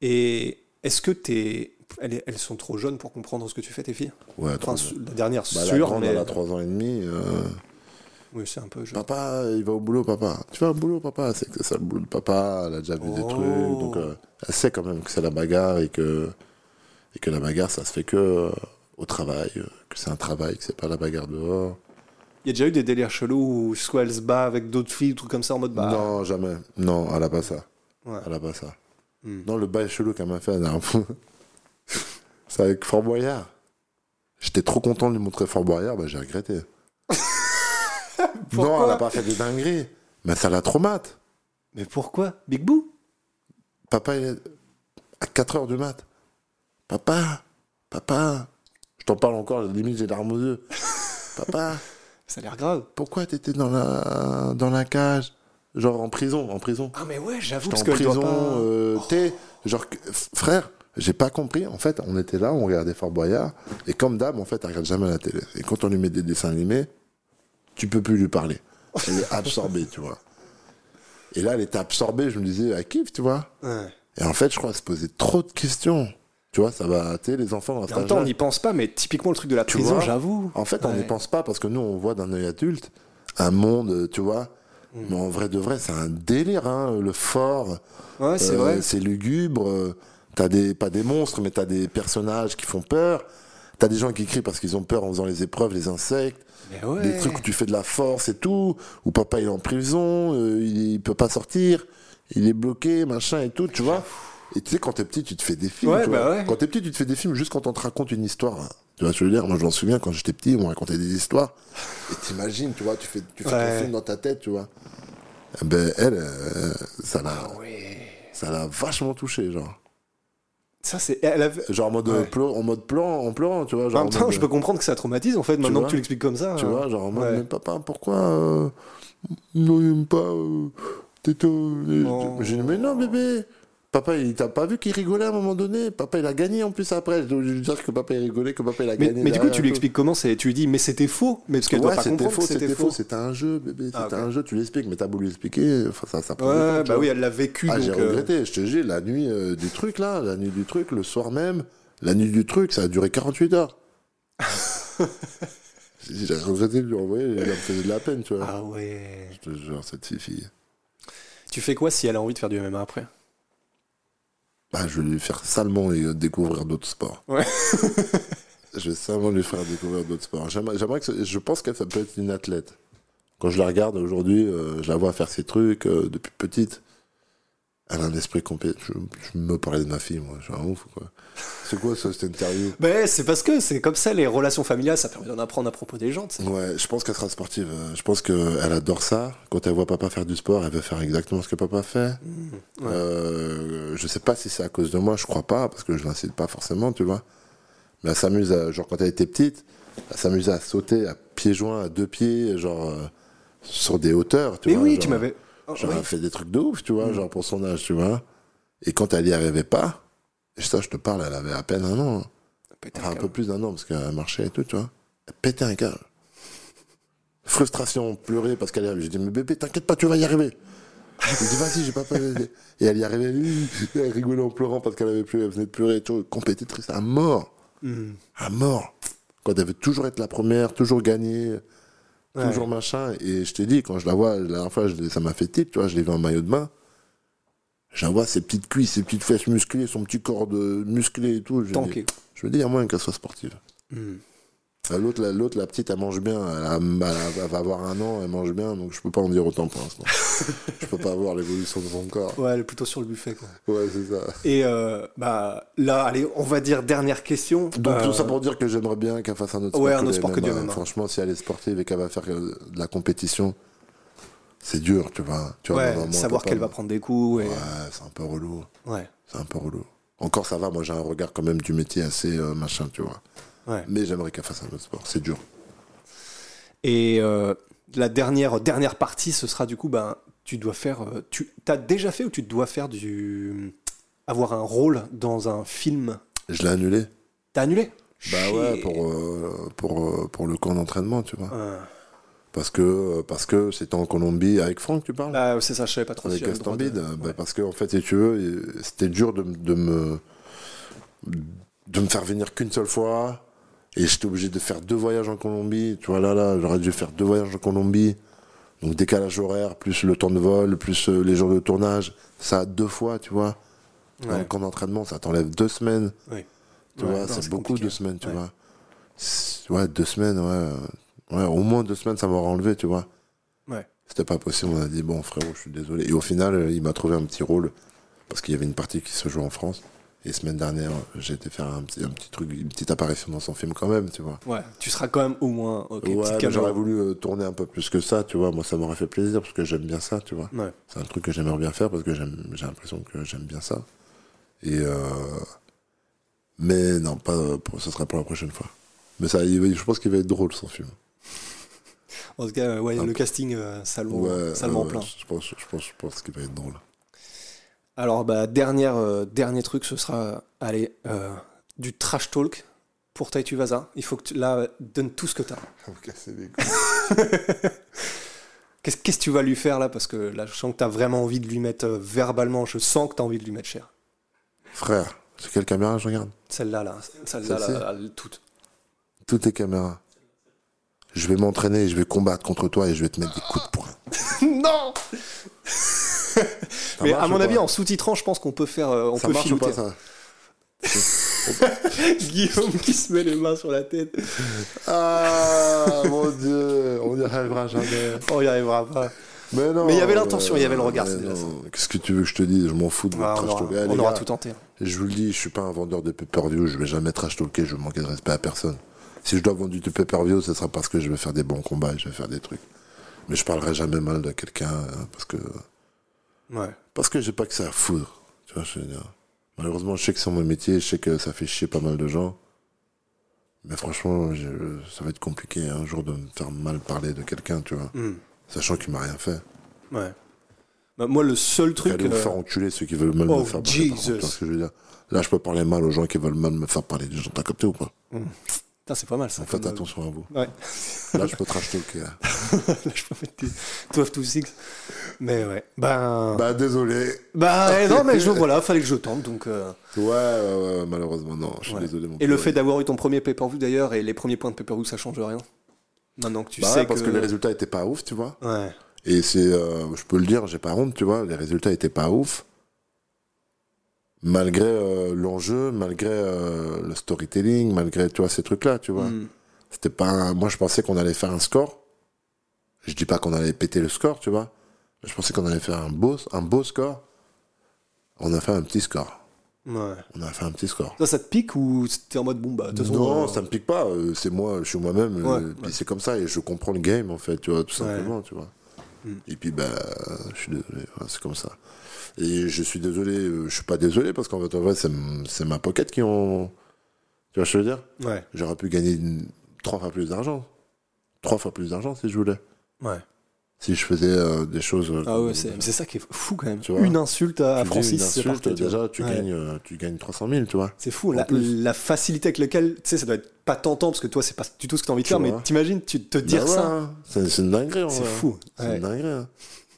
Et est-ce que t'es. Elles, elles sont trop jeunes pour comprendre ce que tu fais, tes filles?
Ouais,
Enfin, la dernière,
Bah, la
sûre,
grande,
mais.
elle a 3 ans et demi. euh,
Oui, c'est un peu.
Papa, il va au boulot, papa. Tu vas au boulot, papa. C'est que c'est ça le boulot de papa. Elle a déjà vu des
Oh.
trucs. Donc, euh, elle sait quand même que c'est la bagarre et que, et que la bagarre, ça se fait que euh, au travail. euh, que c'est un travail, que c'est pas la bagarre dehors.
Il y a déjà eu des délires chelous où soit elle se bat avec d'autres filles, trucs comme ça en mode bah.
Non, jamais. Non, elle a pas ça.
Ouais.
Elle a pas ça.
Hmm.
Non, le bail chelou qu'elle m'a fait la c'est avec Fort Boyard. J'étais trop content de lui montrer Fort Boyard, bah, j'ai regretté. non, elle a pas fait des dingueries. Mais ça l'a traumatisé.
Mais pourquoi? Big Boo?
Papa, il est à 4 heures du mat. Papa, papa. Je t'en parle encore, limite j'ai larmes aux yeux. Papa,
Ça a l'air grave.
pourquoi t'étais dans la, dans la cage? Genre en prison, en prison.
Ah, mais ouais, j'avoue, parce
en prison,
pas.
euh, t'es- genre, frère, j'ai pas compris. En fait, on était là, on regardait Fort Boyard, et comme d'hab, en fait, elle regarde jamais la télé. Et quand on lui met des dessins animés, tu peux plus lui parler. Elle est absorbée, tu vois. Et là, elle était absorbée, je me disais, elle kiffe, tu vois.
Ouais.
Et en fait, je crois qu'elle se posait trop de questions. Tu vois, ça va, tu les enfants dans
En même temps, on n'y pense pas, mais typiquement le truc de la
Tu
prison, j'avoue.
En fait, on n'y
Ouais.
pense pas parce que nous, on voit d'un œil adulte un monde, euh, tu vois.
Mm.
Mais en vrai de vrai, c'est un délire, hein, le fort.
Ouais, c'est
Euh,
vrai.
C'est lugubre. euh, T'as des, pas des monstres, mais t'as des personnages qui font peur. T'as des gens qui crient parce qu'ils ont peur en faisant les épreuves, les insectes.
Ouais.
Des trucs où tu fais de la force et tout. Où papa il est en prison, euh, il, il peut pas sortir. Il est bloqué, machin et tout, tu vois. Et tu sais, quand t'es petit, tu te fais des films.
Ouais,
tu
bah
vois.
ouais.
Quand t'es petit, tu te fais des films juste quand on te raconte une histoire. hein. Tu vois je veux dire? Moi, je m'en souviens quand j'étais petit, on racontait des histoires. Et t'imagines, tu vois, tu fais, tu fais ton film dans ta tête, tu vois. Eh Ben, elle, euh, ça l'a,
Ah
ça l'a vachement touché, genre.
Ça, c'est.
Genre en mode,
Ouais.
pleur- en mode plan, en pleurant, tu vois. Genre
En même
en
temps,
mode,
je peux comprendre que ça traumatise en fait, maintenant
vois
que tu l'expliques comme ça.
Tu
hein.
vois, genre en mode,
Ouais.
mais papa, pourquoi euh, non, il pas euh, Této
Oh.
J'ai dit, mais non, bébé Papa, il t'a pas vu qu'il rigolait à un moment donné? Papa, il a gagné en plus après. Je dois lui dire que papa, il rigolait, que papa, il a
Mais,
gagné.
mais du coup, tu lui expliques comment? C'est. Tu lui dis, mais c'était faux. Mais parce qu'elle doit
Ouais,
pas
c'était
comprendre
faux,
c'était
c'était
faux.
c'était un jeu, bébé, c'était
Ah, ok.
un jeu, tu lui expliques, mais t'as beau lui expliquer, enfin, ça, prend temps,
bah oui, elle l'a vécu.
Ah, j'ai
euh,
regretté, je te jure, la nuit euh, du truc là, la nuit du truc, le soir même, la nuit du truc, ça a duré 48 heures. j'ai regretté de lui envoyer, il me faisait de la peine, tu vois.
Ah ouais.
Je te jure, cette fille.
Tu fais quoi si elle a envie de faire du MMA après?
Bah, je vais lui faire salement et, euh, découvrir d'autres sports.
Ouais.
je vais salement lui faire découvrir d'autres sports. J'aimerais, que je pense qu'elle ça peut être une athlète. Quand je la regarde aujourd'hui, euh, je la vois faire ses trucs euh, depuis petite. Elle a un esprit complet. Je, je me parlais de ma fille, moi. Je suis un ouf, quoi. C'est quoi ça, cette interview?
Ben, c'est parce que c'est comme ça, les relations familiales, ça permet d'en apprendre à propos des gens.
Ouais, je pense qu'elle sera sportive. Euh, Je pense qu'elle adore ça. Quand elle voit papa faire du sport, elle veut faire exactement ce que papa fait.
ouais.
Euh, je sais pas si c'est à cause de moi, je crois pas, parce que je l'incite pas forcément, tu vois. Mais elle s'amuse, à- genre quand elle était petite, elle s'amusait à sauter à pieds joints, à deux pieds, genre euh, sur des hauteurs, tu
Mais
vois.
oui,
genre-
tu m'avais. Oh,
Genre, elle fait des trucs de ouf, tu vois, genre pour son âge, tu vois. Et quand elle y arrivait pas, et ça, je te parle, elle avait à peine un an, hein. Enfin, un peu plus d'un an, parce qu'elle marchait et tout, tu vois. Elle pétait un câble. Frustration, pleurer parce qu'elle y arrivait. J'ai dit, mais bébé, t'inquiète pas, tu vas y arriver. Je dis, vas-y, j'ai pas peur. Et elle y arrivait, elle rigolait en pleurant parce qu'elle avait plus, elle venait de pleurer et tout. Compétitrice à mort.
Hmm.
À mort. Quand elle veut toujours être la première, toujours gagner,
Ouais.
toujours machin. Et je t'ai dit, quand je la vois, la dernière fois, je ça m'a fait type, tu vois, je l'ai vu en maillot de bain. Je la vois, ses petites cuisses, ses petites fesses musclées, son petit corps de musclé et tout. Je, je me dis, il y a moyen qu'elle soit sportive.
Hmm.
Euh, L'autre, la, l'autre, la petite, elle mange bien. Elle, a- elle a- elle va avoir un an, elle mange bien, donc je peux pas en dire autant pour l'instant. je peux pas voir l'évolution de son corps.
Ouais, elle est plutôt sur le buffet, quoi.
Ouais, c'est ça.
Et euh, bah là, allez, on va dire dernière question.
Donc
Euh,
tout ça pour dire que j'aimerais bien qu'elle fasse un autre
Ouais,
sport.
un
que
autre sport que.
MMA. Franchement, si elle est sportive et qu'elle va faire euh, de la compétition, c'est dur, tu vois. Tu
ouais, savoir qu'elle va prendre des coups. Et...
Ouais, c'est un peu relou.
Ouais.
C'est un peu relou. Encore ça va, moi j'ai un regard quand même du métier assez euh, machin, tu vois.
Ouais.
Mais j'aimerais qu'elle fasse un autre sport. C'est dur.
Et euh, la dernière, dernière partie, ce sera du coup, ben, tu dois faire. euh, Tu as déjà fait ou tu dois faire du. avoir un rôle dans un film?
Je l'ai annulé.
T'as annulé?
Bah ouais, pour, euh, pour, pour le camp d'entraînement, tu vois.
Euh,
Parce que parce que c'était en Colombie avec Franck, tu parles?
Bah, c'est ça, je savais pas trop si
Avec
le droit de-
Castambide. Bah,
Ouais.
Parce que en fait, si tu veux, c'était dur de, de me de me faire venir qu'une seule fois. Et j'étais obligé de faire deux voyages en Colombie. Tu vois, là, là, j'aurais dû faire deux voyages en Colombie. Donc décalage horaire, plus le temps de vol, plus euh, les jours de tournage. Ça, deux fois, tu vois. Dans
Ouais.
le camp d'entraînement, ça t'enlève deux semaines.
Oui.
Tu
Ouais,
vois, c'est beaucoup
compliqué.
deux semaines, tu
Ouais.
vois. Ouais, deux semaines, ouais. Ouais, au moins deux semaines, ça m'aurait enlevé, tu vois.
Ouais.
C'était pas possible, on a dit, bon, frérot, je suis désolé. Et au final, euh, il m'a trouvé un petit rôle, parce qu'il y avait une partie qui se joue en France. Et semaine dernière, j'ai été faire un petit, un petit truc, une petite apparition dans son film quand même, tu vois.
Ouais, tu seras quand même au moins. ok,
ouais,
petite
mais
caméra.
j'aurais voulu euh, tourner un peu plus que ça, tu vois. Moi, ça m'aurait fait plaisir, parce que j'aime bien ça, tu vois.
Ouais.
C'est un truc que j'aimerais bien faire, parce que j'aime- j'ai l'impression que j'aime bien ça. Et euh... Mais non, pas, euh, pour, ce sera pour la prochaine fois. Mais ça, il je pense qu'il va être drôle, son film.
En tout cas, ouais,
Un
le casting euh, salement,
Ouais,
salement plein.
Je pense, je pense, je pense qu'il va être drôle.
Alors, bah, dernière, euh, dernier truc, ce sera, allez, euh, du trash talk pour Taitu Vaza. Il faut que tu, là, donne tout ce que tu as.
Vous cassez les couilles.
Qu'est-ce que tu vas lui faire là? Parce que là, je sens que tu as vraiment envie de lui mettre euh, verbalement, je sens que tu as envie de lui mettre cher.
Frère, c'est quelle caméra je regarde?
Celle-là, là, celle-là, là, là, toute.
Toutes les caméras. Je vais m'entraîner et je vais combattre contre toi et je vais te mettre des coups de poing.
non Mais à mon avis, en sous-titrant, je pense qu'on peut faire, euh, on
Ça
peut
marche ou pas ça
Guillaume qui se met les mains sur la tête.
Ah mon dieu, on n'y arrivera jamais.
On y arrivera pas.
Mais non.
Mais il y avait l'intention, il y avait le regard.
Qu'est-ce que tu veux que je te dise? Je m'en fous de votre
Ah, on
trash
aura,
talk.
On aura
gars,
tout tenté.
Je vous le dis, je suis pas un vendeur de pay-per-view, je vais jamais trash talker, je vais manquer de respect à personne. Si je dois vendre du pay-per-view, ce sera parce que je vais faire des bons combats et je vais faire des trucs. Mais je parlerai jamais mal de quelqu'un hein, parce que
Ouais.
Parce que j'ai pas que ça à foutre. Tu vois, je veux dire. Malheureusement, je sais que c'est mon métier, je sais que ça fait chier pas mal de gens. Mais franchement, je- ça va être compliqué un jour de me faire mal parler de quelqu'un, tu vois.
Hmm.
Sachant qu'il m'a rien fait.
Ouais. Bah, moi, le seul truc.
Allez
euh,
faire enculer ceux qui veulent mal
Oh,
me faire parler. par contre,
Jesus.
tu vois ce que je veux dire Là, je peux parler mal aux gens qui veulent mal me faire parler des gens. T'as capté ou pas?
Putain, c'est pas mal ça.
Faites
comme-
attention à vous.
Ouais.
Là, je peux trash talker.
Là, je peux mettre des 12 to 6. Mais ouais. Ben.
bah, désolé.
Bah, ouais, non, mais je, voilà, fallait que je tente. Donc, euh,
Ouais, ouais, ouais, malheureusement, non. Je suis
ouais.
désolé, mon
Et le fait d'avoir eu ton premier pay-per-view d'ailleurs, et les premiers points de pay-per-view, ça change rien. Maintenant que tu
Bah
sais
parce
que.
que les résultats étaient pas ouf, tu vois.
Ouais.
Et c'est, euh, je peux le dire, j'ai pas honte, tu vois, les résultats étaient pas ouf. Malgré euh, l'enjeu, malgré euh, le storytelling, malgré, tu vois, ces trucs-là, tu vois.
Hmm.
C'était pas un- Moi, je pensais qu'on allait faire un score. Je dis pas qu'on allait péter le score, tu vois. Mais je pensais qu'on allait faire un beau, un beau score. On a fait un petit score.
Ouais.
On a fait un petit score.
Ça, ça te pique ou t'es en mode bon, bah,
Non,
euh,
ça me pique pas. C'est moi, je suis moi-même.
Ouais,
c'est comme ça et je comprends le game en fait, tu vois, tout simplement, tu vois.
Mm.
Et puis bah, je suis désolé, c'est comme ça. Et je suis désolé, euh, je suis pas désolé parce qu'en fait, en vrai, c'est ma pocket qui ont. Tu vois ce que je veux dire?
Ouais,
J'aurais pu gagner une- trois fois plus d'argent. Trois fois plus d'argent si je voulais.
ouais.
Si je faisais euh, des choses. euh,
Ah ouais, c'est ça qui est fou quand même.
Tu vois,
une insulte à
tu
Francis,
une
c'est
insulte,
parti,
déjà, tu,
Ouais.
gagnes, euh, tu gagnes 300 000, tu vois.
C'est fou, la, facilité avec laquelle, tu sais, ça doit être pas tentant parce que toi, c'est pas du tout ce que t'as envie de faire, mais t'imagines, tu te dire
Bah ouais,
ça,
hein. C'est une dinguerie, en
c'est
vrai.
fou.
C'est
Ouais.
une dinguerie. hein.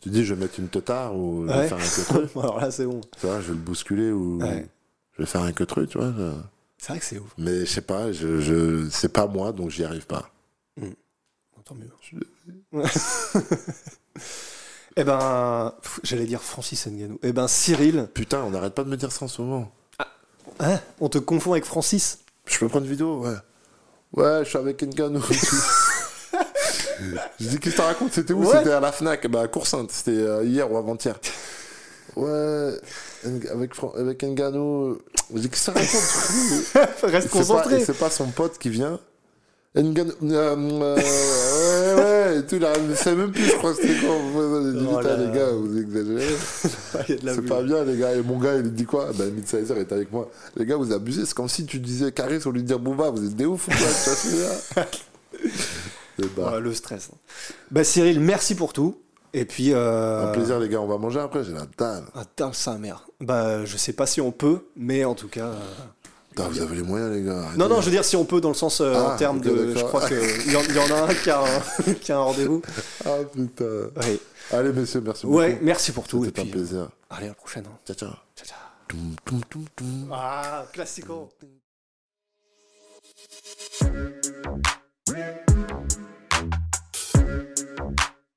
Tu dis, je vais mettre une teutard ou je vais
Ouais.
faire un queutru.
Alors là, c'est bon.
tu vois, je vais le bousculer ou
Ouais.
je vais faire un queutru, tu vois. je-
C'est vrai que c'est ouf.
Mais je sais pas, je, je... c'est pas moi, donc j'y arrive pas.
Tant mieux. eh ben, j'allais dire Francis Nganou. Eh ben, Cyril,
Putain, on n'arrête pas de me dire ça en ce moment.
hein, on te confond avec Francis?
Je peux prendre une vidéo, ouais. Ouais, je suis avec tout. Je dis, qu'est-ce que tu racontes C'était où?
Ouais.
C'était à la Fnac, bah, à Coursainte. C'était euh, hier ou avant-hier. Ouais, avec, Fran- avec Ngannou. Je dis, qu'est-ce que tu racontes
Reste concentré.
c'est pas son pote qui vient. Ngannou, euh, euh, ouais, ouais, et tout, il a- il sait même plus, je crois, c'était quoi. J'ai dit,
Oh
putain,
là
les
là.
gars, vous exagérez. C'est pas bien, les gars. Et mon gars, il dit quoi? Ben, Midsizer est avec moi. Les gars, vous abusez. C'est comme si tu disais Caris au lieu de dire Booba. Vous êtes des ouf ou quoi? Tu vois ce que bah,
Ouais, le stress. Bah, Cyril, merci pour tout. Et puis. Euh...
Un plaisir, les gars. On va manger après. J'ai la dalle.
Ah, dingue, sa mère. Bah, je sais pas si on peut, mais en tout cas. euh,
Putain, vous avez les moyens, les gars.
Non, non, je veux dire si on peut dans le sens euh,
Ah,
en termes
ok,
de. Je crois qu'il y, y en a un qui a un, qui a un rendez-vous.
Ah, putain.
Ouais.
Allez, messieurs, merci beaucoup.
ouais, merci pour tout.
C'était un
puis,
plaisir.
euh, allez, à la prochaine. hein.
Ciao, ciao.
Ciao, ciao.
Toum, toum, toum, toum.
Ah, classico.